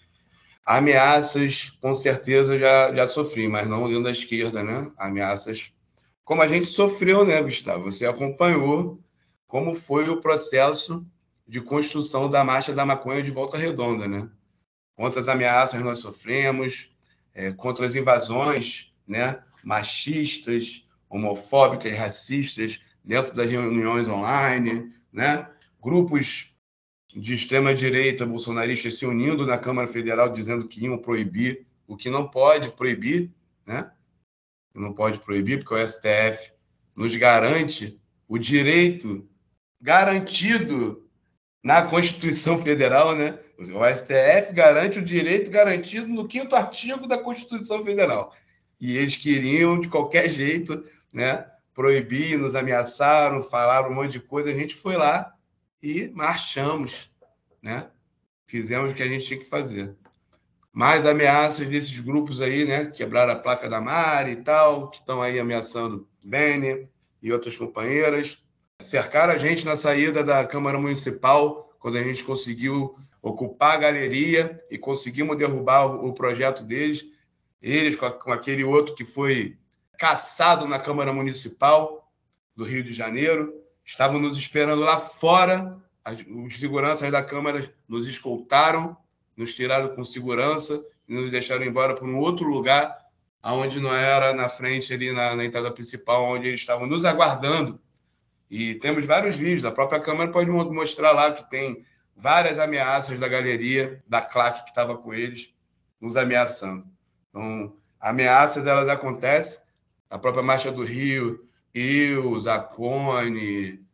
Ameaças, com certeza, já, já sofri, mas não dentro da esquerda, né? Ameaças, como a gente sofreu, né, Gustavo? Você acompanhou como foi o processo de construção da Marcha da Maconha de Volta Redonda, né? Quantas ameaças nós sofremos, é, contra as invasões né, machistas, homofóbicas, racistas dentro das reuniões online, né? grupos de extrema-direita bolsonaristas se unindo na Câmara Federal dizendo que iam proibir, o que não pode proibir, né? Não pode proibir, porque o STF nos garante o direito garantido na Constituição Federal, né? O STF garante o direito garantido no quinto artigo da Constituição Federal. E eles queriam, de qualquer jeito, né, proibir, nos ameaçaram, falaram um monte de coisa. A gente foi lá e marchamos, né? Fizemos o que a gente tinha que fazer. Mais ameaças desses grupos aí, né? Quebraram a placa da Mari e tal, que estão aí ameaçando Bene e outras companheiras. Cercaram a gente na saída da Câmara Municipal, quando a gente conseguiu ocupar a galeria e conseguimos derrubar o, projeto deles. Eles, com, aquele outro que foi caçado na Câmara Municipal do Rio de Janeiro, estavam nos esperando lá fora. Os seguranças da Câmara nos escoltaram, nos tiraram com segurança e nos deixaram embora para um outro lugar, aonde não era na frente, ali na, na entrada principal, onde eles estavam nos aguardando. E temos vários vídeos, a própria Câmara pode mostrar lá que tem várias ameaças da galeria, da claque que estava com eles, nos ameaçando. Então, ameaças elas acontecem. A própria Marcha do Rio, eu, Zacone,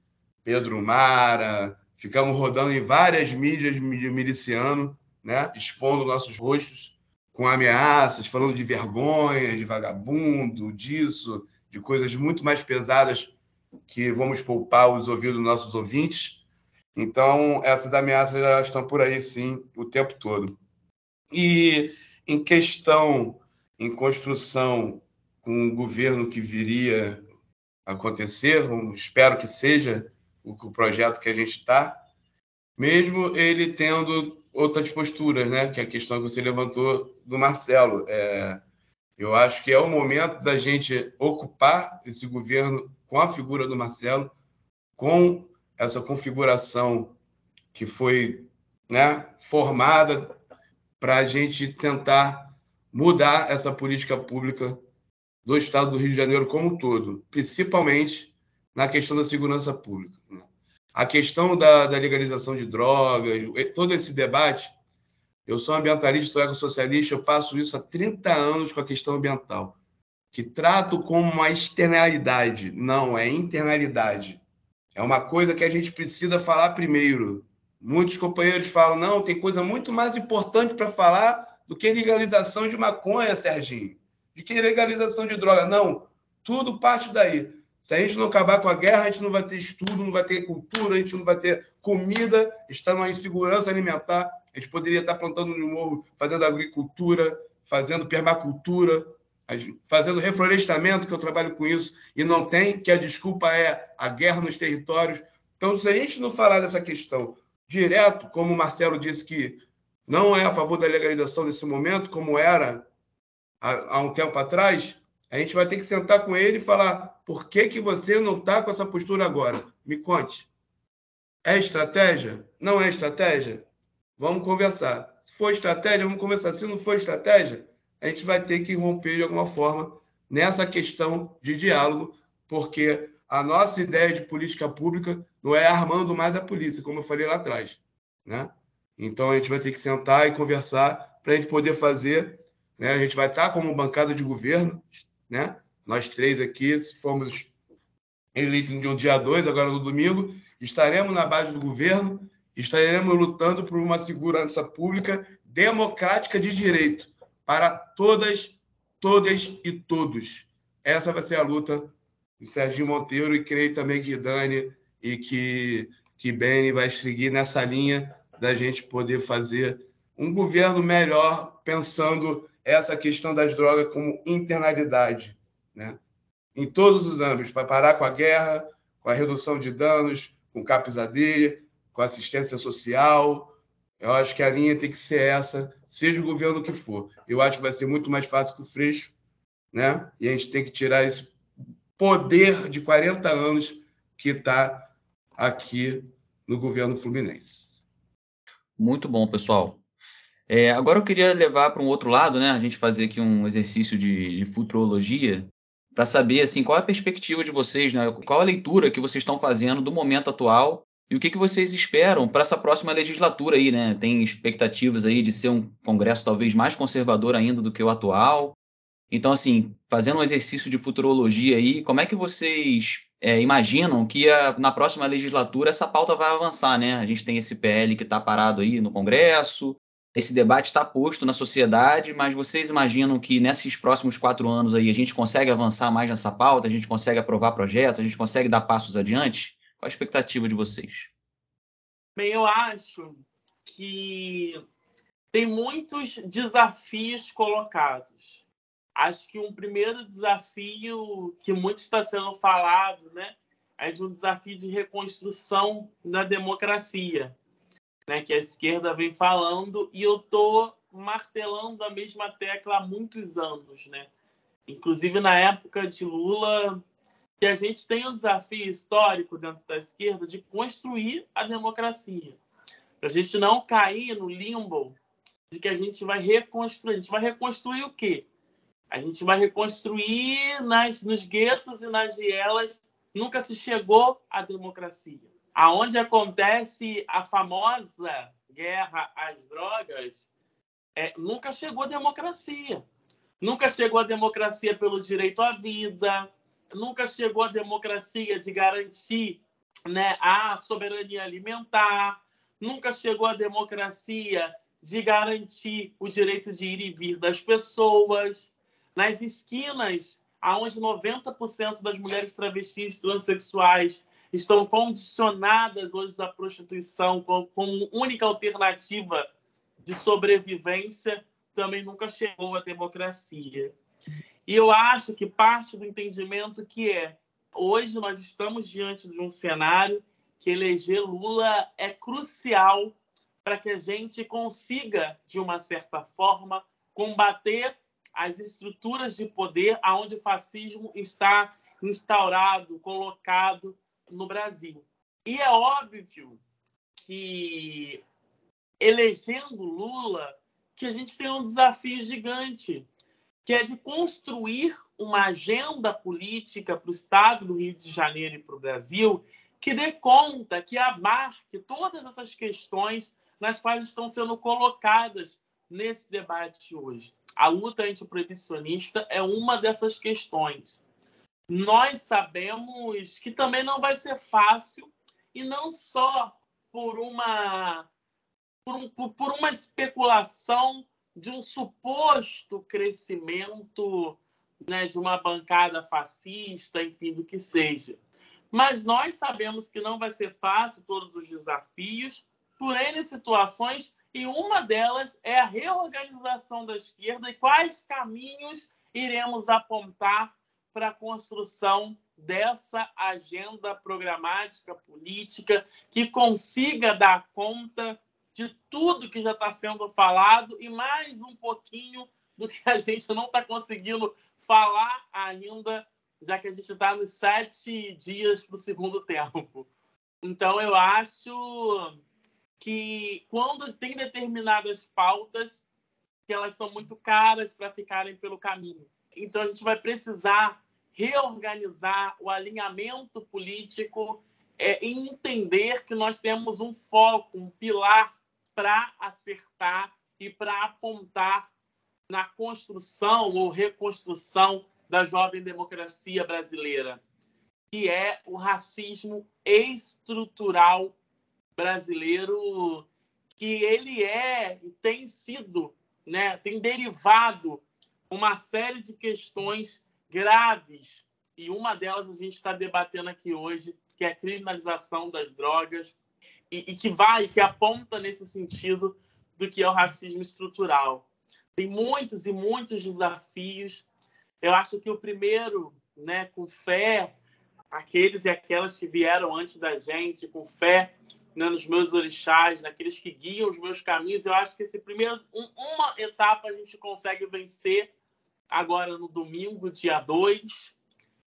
Pedro Mara, ficamos rodando em várias mídias de miliciano, né? expondo nossos rostos com ameaças, falando de vergonha, de vagabundo, disso, de coisas muito mais pesadas que vamos poupar os ouvidos dos nossos ouvintes então, essas ameaças elas estão por aí, sim, o tempo todo. E em questão, em construção com o governo que viria acontecer, espero que seja o, o projeto que a gente está, mesmo ele tendo outras posturas, né? que é a questão que você levantou do Marcelo. É, eu acho que é o momento da gente ocupar esse governo com a figura do Marcelo, com essa configuração que foi né, formada para a gente tentar mudar essa política pública do Estado do Rio de Janeiro como um todo, principalmente na questão da segurança pública. Né? A questão da, da, legalização de drogas, todo esse debate, eu sou ambientalista, ecossocialista, eu passo isso há 30 anos com a questão ambiental, que trato como uma externalidade. Não, é internalidade. É uma coisa que a gente precisa falar primeiro. Muitos companheiros falam: não, tem coisa muito mais importante para falar do que legalização de maconha, Serginho. De que legalização de droga. Não, tudo parte daí. Se a gente não acabar com a guerra, a gente não vai ter estudo, não vai ter cultura, a gente não vai ter comida, está numa insegurança alimentar. A gente poderia estar plantando no morro, fazendo agricultura, fazendo permacultura, fazendo reflorestamento, que eu trabalho com isso, e não tem, que a desculpa é a guerra nos territórios. Então, se a gente não falar dessa questão direto, como o Marcelo disse que não é a favor da legalização nesse momento, como era há, um tempo atrás, a gente vai ter que sentar com ele e falar por que, que você não está com essa postura agora? Me conte. É estratégia? Não é estratégia? Vamos conversar. Se for estratégia, vamos conversar. Se não for estratégia, a gente vai ter que romper de alguma forma nessa questão de diálogo, porque a nossa ideia de política pública não é armando mais a polícia, como eu falei lá atrás. Né? Então a gente vai ter que sentar e conversar para a gente poder fazer. Né? A gente vai estar como bancada de governo, né? nós três aqui, se formos eleitos no dia 2, agora no domingo, estaremos na base do governo, estaremos lutando por uma segurança pública democrática de direito para todas, todas e todos. Essa vai ser a luta do Serginho Monteiro e creio também que Dani e que, que Beni vai seguir nessa linha da gente poder fazer um governo melhor, pensando essa questão das drogas como internalidade, né? em todos os âmbitos, para parar com a guerra, com a redução de danos, com capisadeia, com assistência social, eu acho que a linha tem que ser essa, seja o governo que for. Eu acho que vai ser muito mais fácil que o Freixo, né? E a gente tem que tirar esse poder de 40 anos que está aqui no governo fluminense. Muito bom, pessoal. É, agora eu queria levar para um outro lado, né? A gente fazer aqui um exercício de, de futurologia para saber assim qual é a perspectiva de vocês, né? Qual a leitura que vocês estão fazendo do momento atual e o que, que vocês esperam para essa próxima legislatura aí, né? Tem expectativas aí de ser um Congresso talvez mais conservador ainda do que o atual? Então, assim, fazendo um exercício de futurologia aí, como é que vocês é, imaginam que a, na próxima legislatura essa pauta vai avançar, né? A gente tem esse PL que está parado aí no Congresso, esse debate está posto na sociedade, mas vocês imaginam que nesses próximos quatro anos aí a gente consegue avançar mais nessa pauta, a gente consegue aprovar projetos, a gente consegue dar passos adiante? Qual a expectativa de vocês? Bem, eu acho que tem muitos desafios colocados. Acho que um primeiro desafio que muito está sendo falado, né, é de um desafio de reconstrução da democracia, né, que a esquerda vem falando e eu tô martelando a mesma tecla há muitos anos, né? Inclusive na época de Lula, que a gente tem um desafio histórico dentro da esquerda de construir a democracia, para a gente não cair no limbo de que a gente vai reconstruir. A gente vai reconstruir o quê? A gente vai reconstruir nas, nos guetos e nas vielas. Nunca se chegou à democracia. Aonde acontece a famosa guerra às drogas, é, nunca chegou a democracia. Nunca chegou a democracia pelo direito à vida, nunca chegou a democracia de garantir né, a soberania alimentar, nunca chegou a democracia de garantir o direito de ir e vir das pessoas. Nas esquinas, aonde 90% das mulheres travestis transexuais estão condicionadas hoje à prostituição como, única alternativa de sobrevivência, também nunca chegou à democracia. E eu acho que parte do entendimento que é hoje nós estamos diante de um cenário que eleger Lula é crucial para que a gente consiga, de uma certa forma, combater as estruturas de poder aonde o fascismo está instaurado, colocado no Brasil. E é óbvio que elegendo Lula, que a gente tem um desafio gigante, que é de construir uma agenda política para o Estado do Rio de Janeiro e para o Brasil que dê conta, que abarque todas essas questões nas quais estão sendo colocadas nesse debate hoje. A luta antiproibicionista é uma dessas questões. Nós sabemos que também não vai ser fácil, e não só por uma, por, um, por uma especulação de um suposto crescimento né, de uma bancada fascista, enfim, do que seja. Mas nós sabemos que não vai ser fácil todos os desafios, por N situações, e uma delas é a reorganização da esquerda e quais caminhos iremos apontar para a construção dessa agenda programática política que consiga dar conta de tudo que já está sendo falado e mais um pouquinho do que a gente não está conseguindo falar ainda, já que a gente está nos sete dias para o segundo tempo. Então, eu acho que quando tem determinadas pautas que elas são muito caras para ficarem pelo caminho. Então a gente vai precisar reorganizar o alinhamento político é, e entender que nós temos um foco, um pilar para acertar e para apontar na construção ou reconstrução da jovem democracia brasileira, que é o racismo estrutural brasileiro que ele é e tem sido, né, tem derivado uma série de questões graves e uma delas a gente está debatendo aqui hoje, que é a criminalização das drogas e, e que vai, que aponta nesse sentido do que é o racismo estrutural. Tem muitos e muitos desafios. Eu acho que o primeiro, né, com fé, aqueles e aquelas que vieram antes da gente, com fé né, nos meus orixás, naqueles que guiam os meus caminhos. Eu acho que esse primeiro, um, uma etapa a gente consegue vencer agora no domingo, dia 2.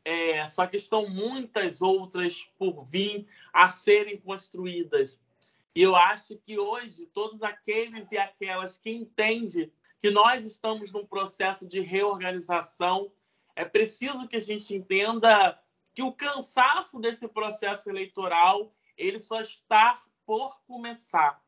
É, só que estão muitas outras por vir a serem construídas. E eu acho que hoje, todos aqueles e aquelas que entendem que nós estamos num processo de reorganização, é preciso que a gente entenda que o cansaço desse processo eleitoral ele só está por começar.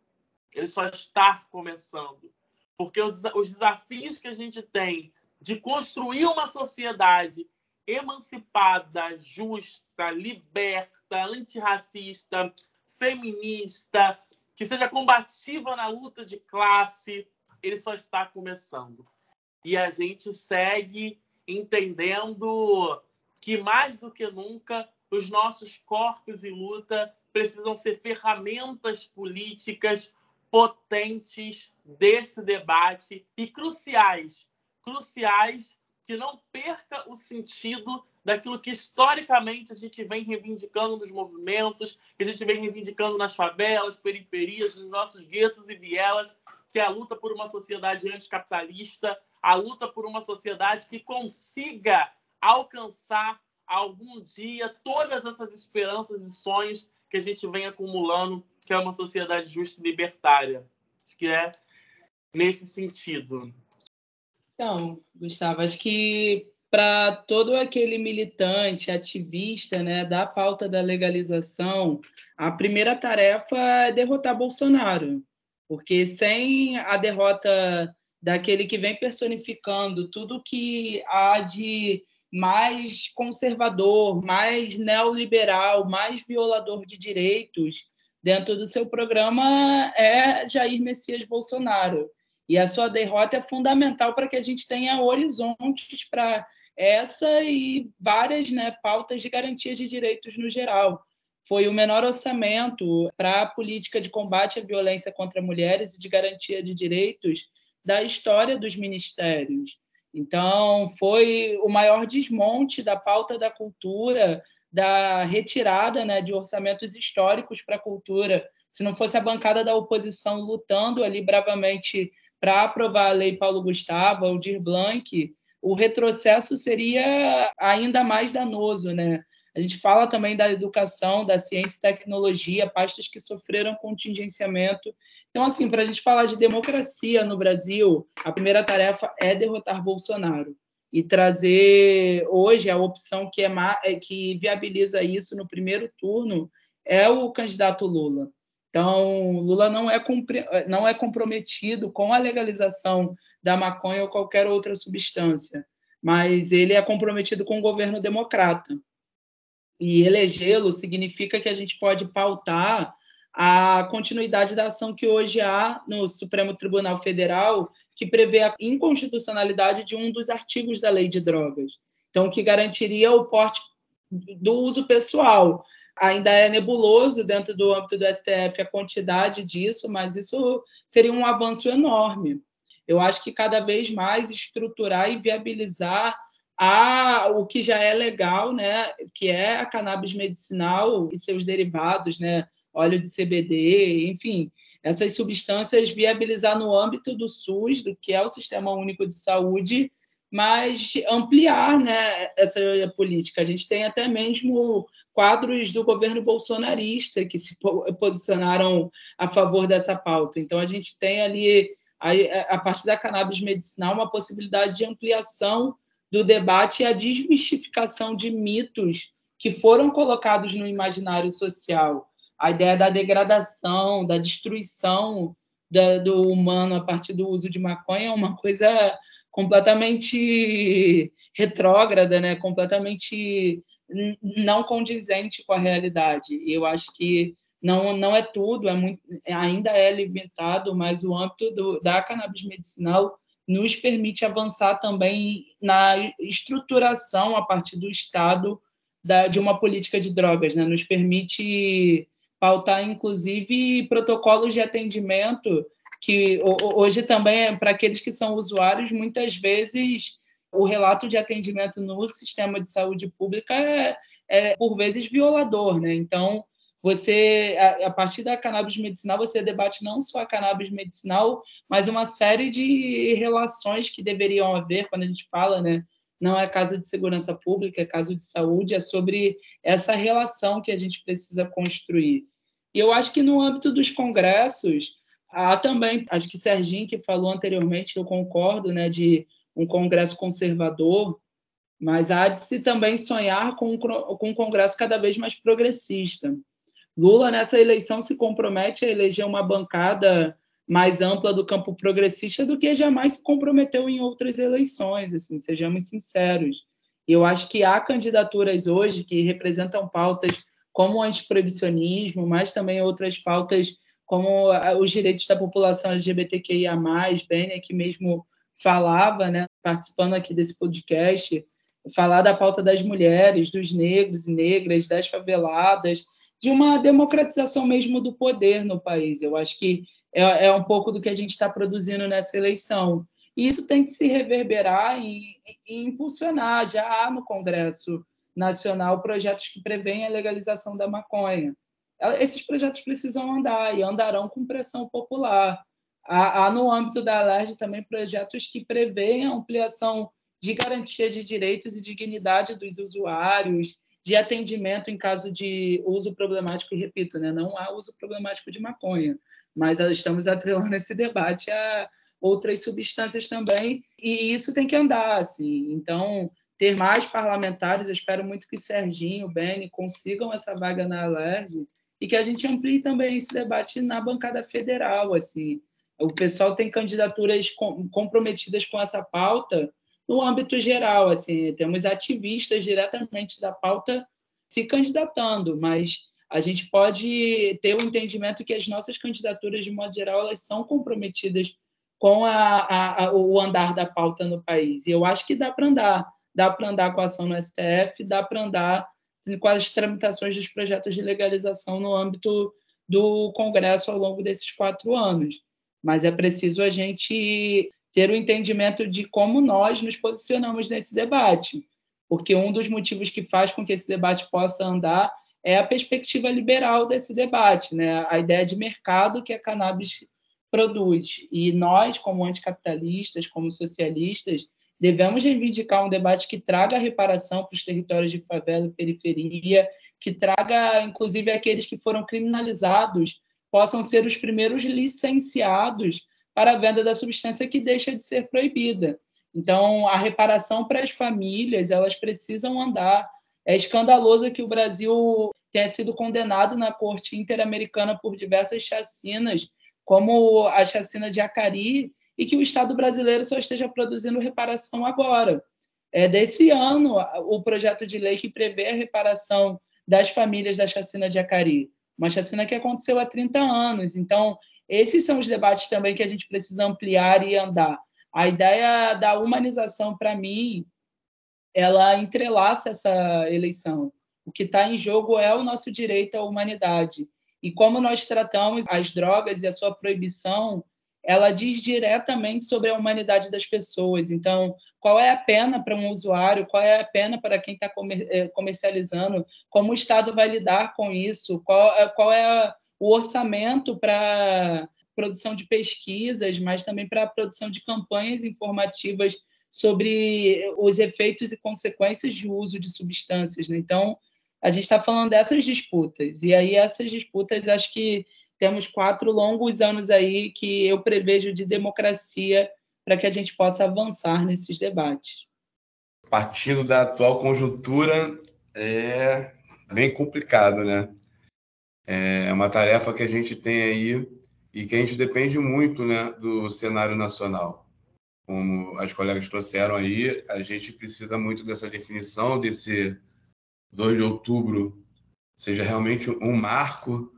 Ele só está começando. Porque os desafios que a gente tem de construir uma sociedade emancipada, justa, liberta, antirracista, feminista, que seja combativa na luta de classe, ele só está começando. E a gente segue entendendo que, mais do que nunca, os nossos corpos e luta precisam ser ferramentas políticas potentes desse debate e cruciais, cruciais que não perca o sentido daquilo que historicamente a gente vem reivindicando nos movimentos, que a gente vem reivindicando nas favelas, periferias, nos nossos guetos e vielas, que é a luta por uma sociedade anticapitalista, a luta por uma sociedade que consiga alcançar algum dia todas essas esperanças e sonhos que a gente vem acumulando, que é uma sociedade justa e libertária. Acho que é nesse sentido. Então, Gustavo, acho que para todo aquele militante, ativista né, da pauta da legalização, a primeira tarefa é derrotar Bolsonaro, porque sem a derrota daquele que vem personificando tudo que há de mais conservador, mais neoliberal, mais violador de direitos dentro do seu programa é Jair Messias Bolsonaro. E a sua derrota é fundamental para que a gente tenha horizontes para essa e várias né, pautas de garantia de direitos no geral. Foi o menor orçamento para a política de combate à violência contra mulheres e de garantia de direitos da história dos ministérios. Então, foi o maior desmonte da pauta da cultura, da retirada né, de orçamentos históricos para a cultura. Se não fosse a bancada da oposição lutando ali bravamente para aprovar a lei Paulo Gustavo, Aldir Blanc, o retrocesso seria ainda mais danoso, né? A gente fala também da educação, da ciência e tecnologia, pastas que sofreram contingenciamento. Então, assim, para a gente falar de democracia no Brasil, a primeira tarefa é derrotar Bolsonaro e trazer hoje a opção que, é que viabiliza isso no primeiro turno é o candidato Lula. Então, Lula não é, não é comprometido com a legalização da maconha ou qualquer outra substância, mas ele é comprometido com o governo democrata. E elegê-lo significa que a gente pode pautar a continuidade da ação que hoje há no Supremo Tribunal Federal, que prevê a inconstitucionalidade de um dos artigos da lei de drogas. Então, que garantiria o porte do uso pessoal ainda é nebuloso dentro do âmbito do STF a quantidade disso, mas isso seria um avanço enorme. Eu acho que cada vez mais estruturar e viabilizar a, o que já é legal, né, que é a cannabis medicinal e seus derivados, né, óleo de CBD, enfim, essas substâncias viabilizar no âmbito do SUS, do que é o Sistema Único de Saúde, mas ampliar né, essa política. A gente tem até mesmo quadros do governo bolsonarista que se posicionaram a favor dessa pauta. Então, a gente tem ali, a partir da cannabis medicinal, uma possibilidade de ampliação do debate e a desmistificação de mitos que foram colocados no imaginário social. A ideia da degradação, da destruição do humano a partir do uso de maconha é uma coisa completamente retrógrada, né? completamente não condizente com a realidade. Eu acho que não, não é tudo, é muito, ainda é limitado, mas o âmbito do, da cannabis medicinal nos permite avançar também na estruturação a partir do Estado da, de uma política de drogas, né? nos permite pautar, inclusive, protocolos de atendimento que hoje também é para aqueles que são usuários, muitas vezes o relato de atendimento no sistema de saúde pública é, é por vezes violador, né? Então, você a, a, partir da cannabis medicinal você debate não só a cannabis medicinal, mas uma série de relações que deveriam haver quando a gente fala, né? Não é caso de segurança pública, é caso de saúde, é sobre essa relação que a gente precisa construir. E eu acho que no âmbito dos congressos, Há também, acho que Serginho, que falou anteriormente, eu concordo, né, de um Congresso conservador, mas há de se também sonhar com um, com um Congresso cada vez mais progressista. Lula, nessa eleição, se compromete a eleger uma bancada mais ampla do campo progressista do que jamais se comprometeu em outras eleições, assim, sejamos sinceros. Eu acho que há candidaturas hoje que representam pautas como o antiproibicionismo, mas também outras pautas como os direitos da população LGBTQIA+, bem aqui mesmo falava, né, participando aqui desse podcast, falar da pauta das mulheres, dos negros e negras, das faveladas, de uma democratização mesmo do poder no país. Eu acho que é, é um pouco do que a gente está produzindo nessa eleição. E isso tem que se reverberar e, e impulsionar. Já há no Congresso Nacional projetos que prevêem a legalização da maconha. Esses projetos precisam andar e andarão com pressão popular. Há, há no âmbito da LERJ também projetos que prevêem a ampliação de garantia de direitos e dignidade dos usuários, de atendimento em caso de uso problemático, e repito, né, não há uso problemático de maconha, mas estamos atrelando esse debate a outras substâncias também, e isso tem que andar, assim. Então, ter mais parlamentares, eu espero muito que Serginho, Beni consigam essa vaga na Alerj e que a gente amplie também esse debate na bancada federal, assim. O pessoal tem candidaturas comprometidas com essa pauta no âmbito geral, assim, temos ativistas diretamente da pauta se candidatando, mas a gente pode ter o entendimento que as nossas candidaturas, de modo geral, elas são comprometidas com a, a, a, o andar da pauta no país. E eu acho que dá para andar. Dá para andar com a ação no STF, dá para andar com as tramitações dos projetos de legalização no âmbito do Congresso ao longo desses quatro anos. Mas é preciso a gente ter o entendimento de como nós nos posicionamos nesse debate, porque um dos motivos que faz com que esse debate possa andar é a perspectiva liberal desse debate, né? a ideia de mercado que a cannabis produz. E nós, como anticapitalistas, como socialistas, devemos reivindicar um debate que traga reparação para os territórios de favela e periferia, que traga, inclusive, aqueles que foram criminalizados possam ser os primeiros licenciados para a venda da substância que deixa de ser proibida. Então, a reparação para as famílias, elas precisam andar. É escandaloso que o Brasil tenha sido condenado na Corte Interamericana por diversas chacinas, como a chacina de Acari, e que o Estado brasileiro só esteja produzindo reparação agora. É desse ano o projeto de lei que prevê a reparação das famílias da chacina de Acari, uma chacina que aconteceu há 30 anos. Então, esses são os debates também que a gente precisa ampliar e andar. A ideia da humanização, para mim, ela entrelaça essa eleição. O que está em jogo é o nosso direito à humanidade. E como nós tratamos as drogas e a sua proibição, ela diz diretamente sobre a humanidade das pessoas. Então, qual é a pena para um usuário? Qual é a pena para quem está eh, comercializando? Como o Estado vai lidar com isso? Qual, eh, qual é o orçamento para produção de pesquisas, mas também para a produção de campanhas informativas sobre os efeitos e consequências de uso de substâncias. Né? Então, a gente está falando dessas disputas. E aí, essas disputas, acho que temos quatro longos anos aí que eu prevejo de democracia para que a gente possa avançar nesses debates. Partindo da atual conjuntura, é bem complicado, né? É uma tarefa que a gente tem aí e que a gente depende muito né, do cenário nacional. Como as colegas trouxeram aí, a gente precisa muito dessa definição, desse 2 de outubro seja realmente um marco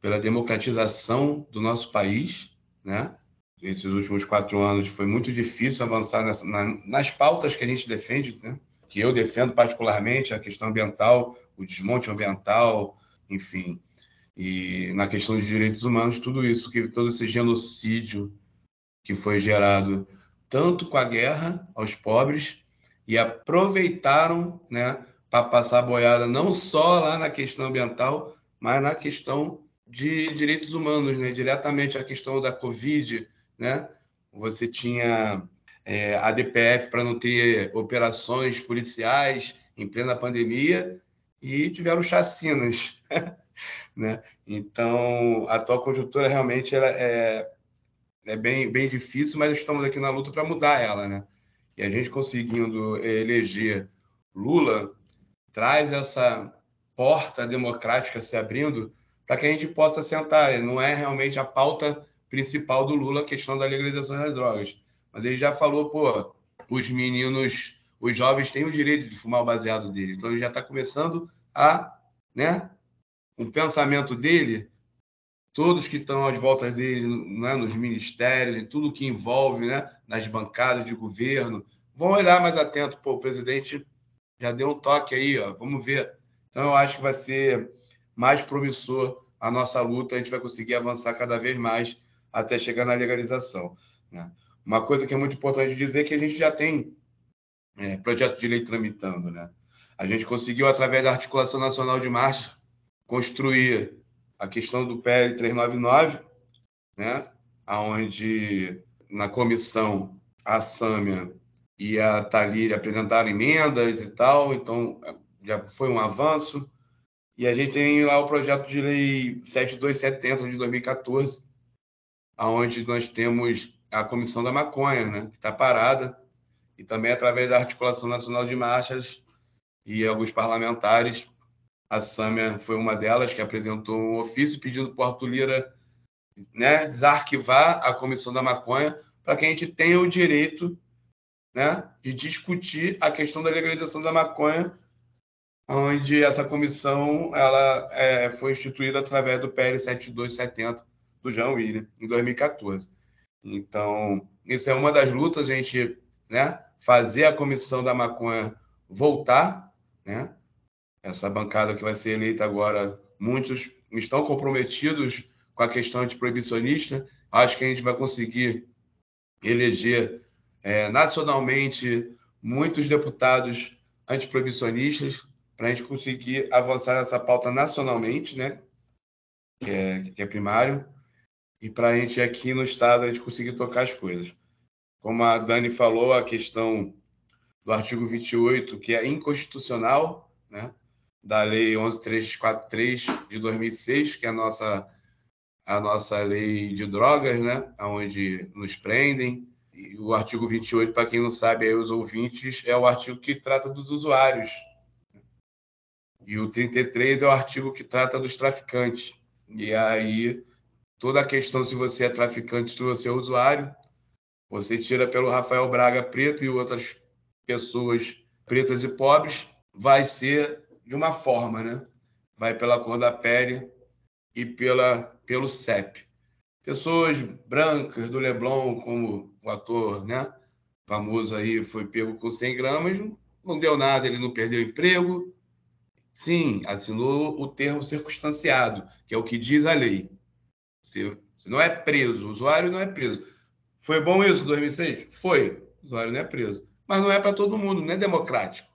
pela democratização do nosso país, né? Esses últimos quatro anos foi muito difícil avançar nessa, na, nas pautas que a gente defende, né? Que eu defendo particularmente a questão ambiental, o desmonte ambiental, enfim, e na questão de direitos humanos, tudo isso, que todo esse genocídio que foi gerado tanto com a guerra aos pobres e aproveitaram, né, para passar boiada não só lá na questão ambiental, mas na questão de direitos humanos, né, diretamente a questão da Covid, né, você tinha é, a DPF para não ter operações policiais em plena pandemia e tiveram chacinas. né? Então, a atual conjuntura realmente ela é, é bem, bem difícil, mas estamos aqui na luta para mudar ela, né? E a gente conseguindo eleger Lula traz essa porta democrática se abrindo para que a gente possa sentar. Não é realmente a pauta principal do Lula, a questão da legalização das drogas. Mas ele já falou, pô, os meninos, os jovens têm o direito de fumar o baseado dele. Então ele já está começando a, né, o pensamento dele, todos que estão às voltas dele, né, nos ministérios e tudo que envolve, né, nas bancadas de governo, vão olhar mais atento. Pô, o presidente já deu um toque aí, ó, vamos ver. Então eu acho que vai ser mais promissor a nossa luta, a gente vai conseguir avançar cada vez mais até chegar na legalização. Né? Uma coisa que é muito importante dizer é que a gente já tem é, projeto de lei tramitando. Né? A gente conseguiu, através da Articulação Nacional de Marcha, construir a questão do PL 399, né? onde na comissão a Sâmia e a Thalíria apresentaram emendas e tal, então já foi um avanço. E a gente tem lá o projeto de lei 7270 de 2014, aonde nós temos a Comissão da Maconha, né, que está parada, e também através da Articulação Nacional de Marchas e alguns parlamentares, a Sâmia foi uma delas que apresentou um ofício pedindo para o Arthur Lira né, desarquivar a Comissão da Maconha para que a gente tenha o direito né, de discutir a questão da legalização da maconha onde essa comissão ela é, foi instituída através do PL 7270 do João William, em 2014. Então, isso é uma das lutas, a gente né, fazer a comissão da maconha voltar, né? Essa bancada que vai ser eleita agora, muitos estão comprometidos com a questão antiproibicionista. Acho que a gente vai conseguir eleger é, nacionalmente muitos deputados antiproibicionistas, para a gente conseguir avançar nessa pauta nacionalmente, né? Que é, que é primário, e para a gente aqui no Estado a gente conseguir tocar as coisas. Como a Dani falou, a questão do artigo 28, que é inconstitucional, né? Da Lei 11343 de 2006, que é a nossa, a nossa lei de drogas, né? onde nos prendem. E o artigo 28, para quem não sabe, aí os ouvintes, é o artigo que trata dos usuários e o 33 é o artigo que trata dos traficantes. E aí, toda a questão se você é traficante, se você é usuário, você tira pelo Rafael Braga preto e outras pessoas pretas e pobres, vai ser de uma forma, né? Vai pela cor da pele e pela, pelo CEP. Pessoas brancas do Leblon, como o ator, né? Famoso aí, foi pego com 100 gramas, não deu nada, ele não perdeu emprego, Sim, assinou o termo circunstanciado, que é o que diz a lei. Você, não é preso, o usuário não é preso. Foi bom isso, 2006? Foi. O usuário não é preso. Mas não é para todo mundo, não é democrático.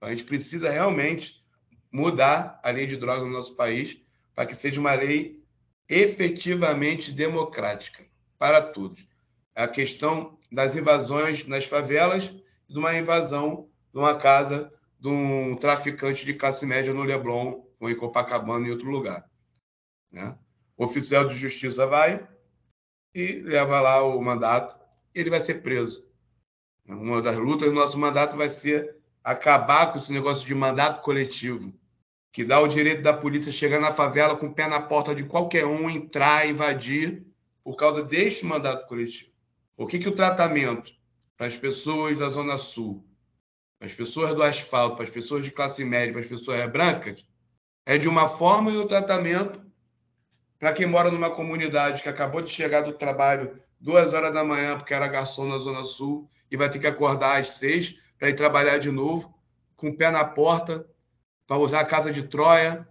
A gente precisa realmente mudar a lei de drogas no nosso país para que seja uma lei efetivamente democrática para todos. A questão das invasões nas favelas de uma invasão de uma casa de um traficante de classe média no Leblon ou em Copacabana, em outro lugar. Né? O oficial de justiça vai e leva lá o mandato ele vai ser preso. Uma das lutas do nosso mandato vai ser acabar com esse negócio de mandato coletivo, que dá o direito da polícia chegar na favela com o pé na porta de qualquer um, entrar, invadir, por causa deste mandato coletivo. O que, que o tratamento para as pessoas da Zona Sul para as pessoas do asfalto, para as pessoas de classe média, para as pessoas brancas, é de uma forma e o tratamento para quem mora numa comunidade que acabou de chegar do trabalho duas horas da manhã, porque era garçom na Zona Sul, e vai ter que acordar às seis para ir trabalhar de novo, com o pé na porta, para usar a casa de Troia,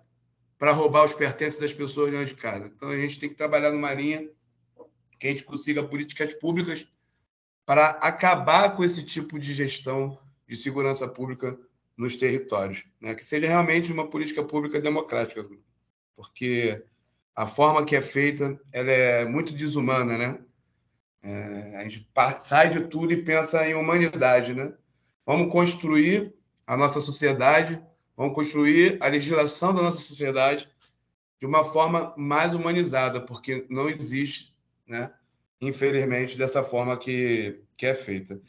para roubar os pertences das pessoas dentro de casa. Então a gente tem que trabalhar numa linha que a gente consiga políticas públicas para acabar com esse tipo de gestão de segurança pública nos territórios, né? que seja realmente uma política pública democrática, porque a forma que é feita ela é muito desumana, né? É, a gente sai de tudo e pensa em humanidade, né? Vamos construir a nossa sociedade, vamos construir a legislação da nossa sociedade de uma forma mais humanizada, porque não existe, né? Infelizmente, dessa forma que, que é feita.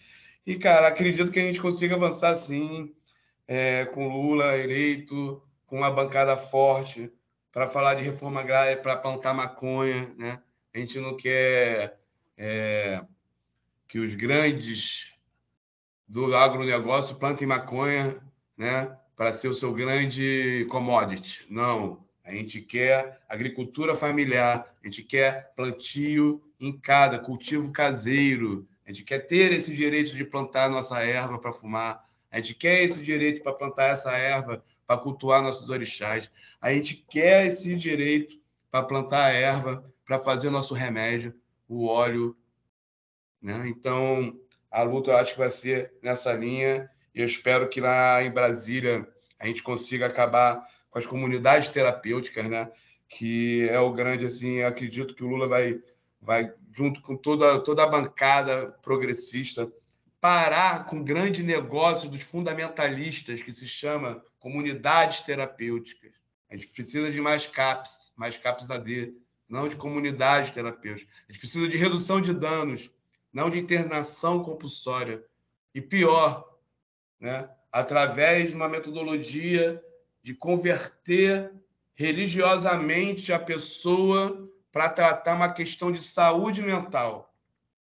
E, cara, acredito que a gente consiga avançar sim, é, com Lula eleito, com uma bancada forte, para falar de reforma agrária, para plantar maconha, né? a gente não quer é, que os grandes do agronegócio plantem maconha né, para ser o seu grande commodity. Não. A gente quer agricultura familiar, a gente quer plantio em casa, cultivo caseiro. A gente quer ter esse direito de plantar nossa erva para fumar. A gente quer esse direito para plantar essa erva para cultuar nossos orixás. A gente quer esse direito para plantar a erva para fazer nosso remédio, o óleo. Né? Então, a luta eu acho que vai ser nessa linha. E eu espero que lá em Brasília a gente consiga acabar com as comunidades terapêuticas, né? que é o grande, assim, acredito que o Lula vai, vai junto com toda, toda a bancada progressista, parar com o grande negócio dos fundamentalistas, que se chama comunidades terapêuticas. A gente precisa de mais CAPS, mais CAPS AD, não de comunidades terapêuticas. A gente precisa de redução de danos, não de internação compulsória. E pior, né? através de uma metodologia de converter religiosamente a pessoa para tratar uma questão de saúde mental.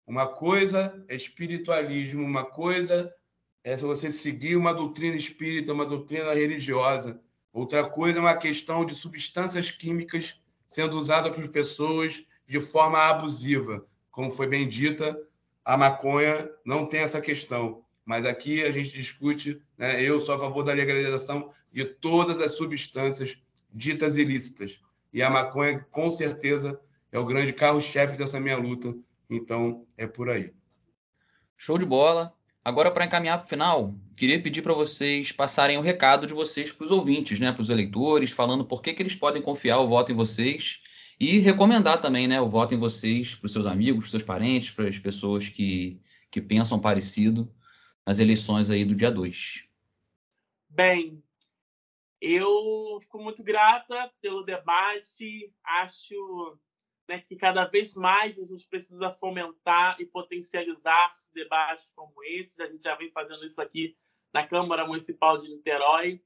Uma coisa é espiritualismo, uma coisa é você seguir uma doutrina espírita, uma doutrina religiosa. Outra coisa é uma questão de substâncias químicas sendo usadas por pessoas de forma abusiva. Como foi bem dita, a maconha não tem essa questão. Mas aqui a gente discute, né, eu sou a favor da legalização de todas as substâncias ditas ilícitas. E a maconha, com certeza, é o grande carro-chefe dessa minha luta. Então, é por aí. Show de bola. Agora, para encaminhar para o final, queria pedir para vocês passarem o recado de vocês para os ouvintes, né, para os eleitores, falando por que, que eles podem confiar o voto em vocês e recomendar também né, o voto em vocês para os seus amigos, seus parentes, para as pessoas que, que pensam parecido nas eleições aí do dia 2. Bem, eu fico muito grata pelo debate. Acho né, que cada vez mais a gente precisa fomentar e potencializar debates como esse. A gente já vem fazendo isso aqui na Câmara Municipal de Niterói.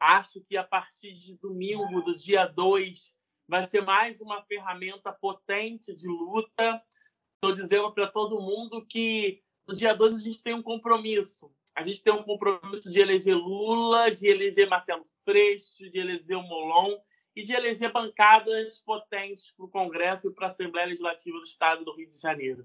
Acho que a partir de domingo, do dia 2, vai ser mais uma ferramenta potente de luta. Estou dizendo para todo mundo que no dia 2 a gente tem um compromisso. A gente tem um compromisso de eleger Lula, de eleger Marcelo Freixo, de eleger o Molon e de eleger bancadas potentes para o Congresso e para a Assembleia Legislativa do Estado do Rio de Janeiro.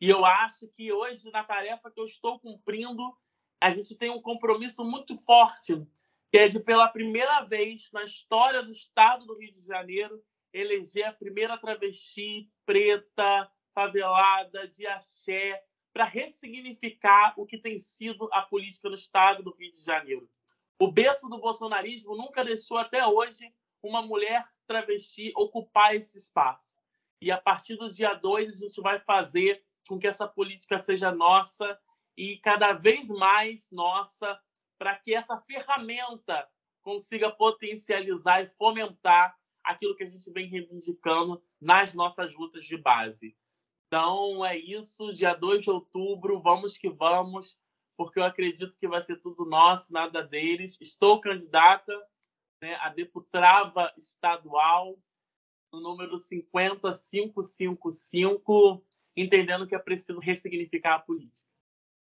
E eu acho que hoje, na tarefa que eu estou cumprindo, a gente tem um compromisso muito forte, que é de, pela primeira vez na história do Estado do Rio de Janeiro, eleger a primeira travesti preta, favelada, de axé, para ressignificar o que tem sido a política no Estado do Rio de Janeiro. O berço do bolsonarismo nunca deixou até hoje uma mulher travesti ocupar esse espaço. E a partir do dia 2, a gente vai fazer com que essa política seja nossa e cada vez mais nossa, para que essa ferramenta consiga potencializar e fomentar aquilo que a gente vem reivindicando nas nossas lutas de base. Então é isso, dia 2 de outubro, vamos que vamos porque eu acredito que vai ser tudo nosso, nada deles. Estou candidata né, a deputada estadual no número 50555, entendendo que é preciso ressignificar a política.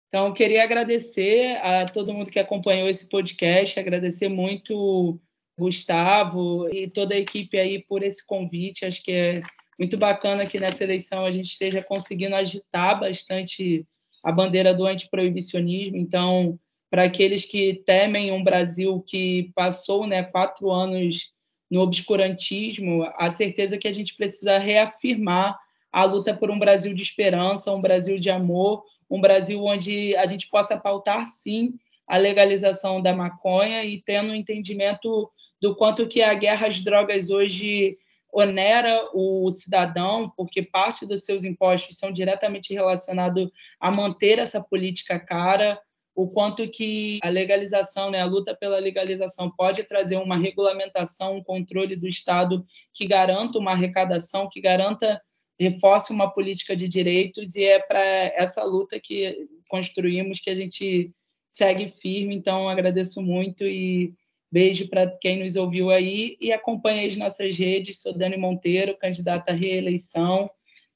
Então, queria agradecer a todo mundo que acompanhou esse podcast, agradecer muito Gustavo e toda a equipe aí por esse convite. Acho que é muito bacana que nessa eleição a gente esteja conseguindo agitar bastante a bandeira do antiproibicionismo. Então, para aqueles que temem um Brasil que passou né, quatro anos no obscurantismo, a certeza que a gente precisa reafirmar a luta por um Brasil de esperança, um Brasil de amor, um Brasil onde a gente possa pautar, sim, a legalização da maconha e tendo um entendimento do quanto que a guerra às drogas hoje onera o cidadão, porque parte dos seus impostos são diretamente relacionados a manter essa política cara, o quanto que a legalização, né, a luta pela legalização pode trazer uma regulamentação, um controle do Estado que garanta uma arrecadação, que garanta, reforce uma política de direitos, e é para essa luta que construímos que a gente segue firme. Então, agradeço muito e Beijo para quem nos ouviu aí e acompanhe as nossas redes. Sou Dani Monteiro, candidata à reeleição.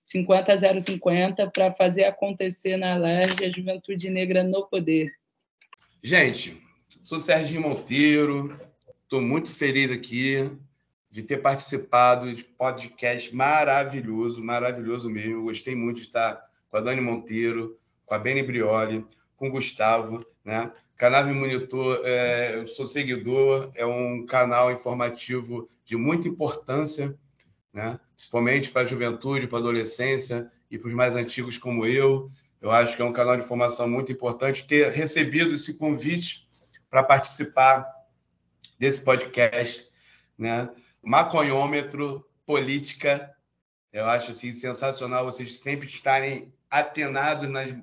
50 050 para fazer acontecer na LERJ a juventude negra no poder. Gente, sou Serginho Monteiro, estou muito feliz aqui de ter participado de podcast maravilhoso, maravilhoso mesmo. Gostei muito de estar com a Dani Monteiro, com a Beni Brioli, com o Gustavo, né? Canal Monitor, é, eu sou seguidor, é um canal informativo de muita importância, né? principalmente para a juventude, para a adolescência e para os mais antigos como eu. Eu acho que é um canal de informação muito importante. Ter recebido esse convite para participar desse podcast, né? Maconhômetro, política, eu acho assim sensacional vocês sempre estarem atenados nas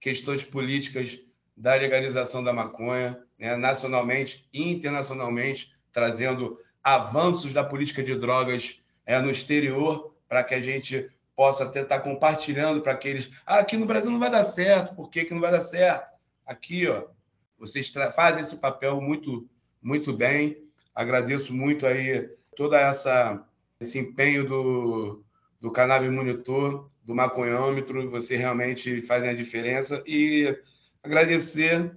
questões políticas da legalização da maconha, né, nacionalmente e internacionalmente, trazendo avanços da política de drogas é, no exterior, para que a gente possa até estar compartilhando para aqueles. Ah, aqui no Brasil não vai dar certo, por que, que não vai dar certo? Aqui, ó, vocês fazem esse papel muito, muito bem. Agradeço muito aí toda essa esse empenho do, do Cannabis Monitor, do maconhômetro, você realmente fazem a diferença e agradecer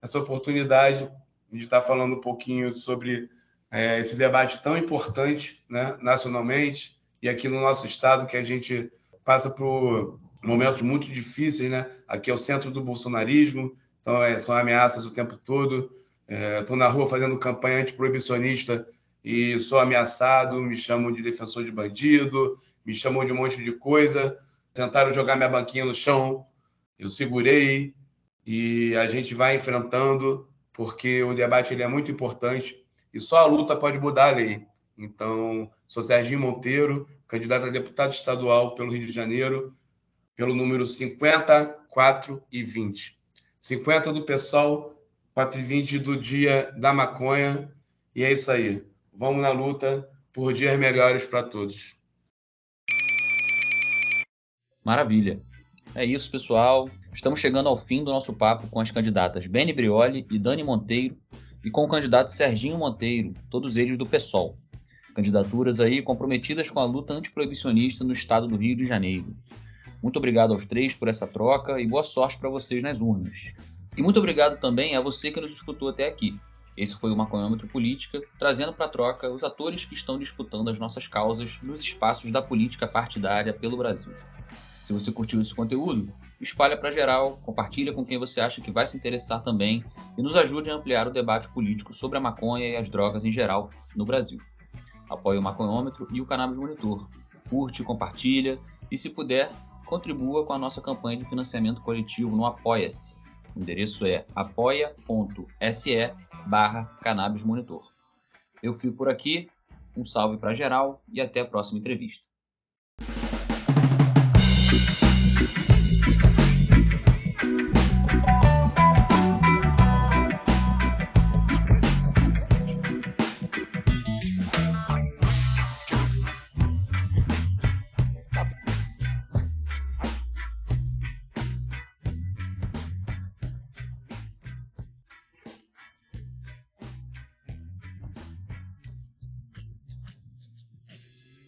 essa oportunidade de estar falando um pouquinho sobre é, esse debate tão importante né, nacionalmente e aqui no nosso estado, que a gente passa por momentos muito difíceis. Né? Aqui é o centro do bolsonarismo, então é, são ameaças o tempo todo. Estou é, na rua fazendo campanha antiproibicionista e sou ameaçado, me chamam de defensor de bandido, me chamam de um monte de coisa. Tentaram jogar minha banquinha no chão, eu segurei, e a gente vai enfrentando, porque o debate ele é muito importante e só a luta pode mudar a lei. Então, sou Serginho Monteiro, candidato a deputado estadual pelo Rio de Janeiro, pelo número 54 e 20. 50 do PSOL, 4 e 20 do Dia da Maconha, e é isso aí. Vamos na luta por dias melhores para todos. Maravilha. É isso, pessoal. Estamos chegando ao fim do nosso papo com as candidatas Beni Brioli e Dani Monteiro e com o candidato Serginho Monteiro, todos eles do PSOL. Candidaturas aí comprometidas com a luta antiproibicionista no estado do Rio de Janeiro. Muito obrigado aos três por essa troca e boa sorte para vocês nas urnas. E muito obrigado também a você que nos escutou até aqui. Esse foi o Maconhômetro Política, trazendo para troca os atores que estão disputando as nossas causas nos espaços da política partidária pelo Brasil. Se você curtiu esse conteúdo, espalha para geral, compartilha com quem você acha que vai se interessar também e nos ajude a ampliar o debate político sobre a maconha e as drogas em geral no Brasil. Apoie o Maconhômetro e o Cannabis Monitor. Curte, compartilha e, se puder, contribua com a nossa campanha de financiamento coletivo no Apoia-se. O endereço é apoia.se barra Cannabis Monitor. Eu fico por aqui, um salve para geral e até a próxima entrevista.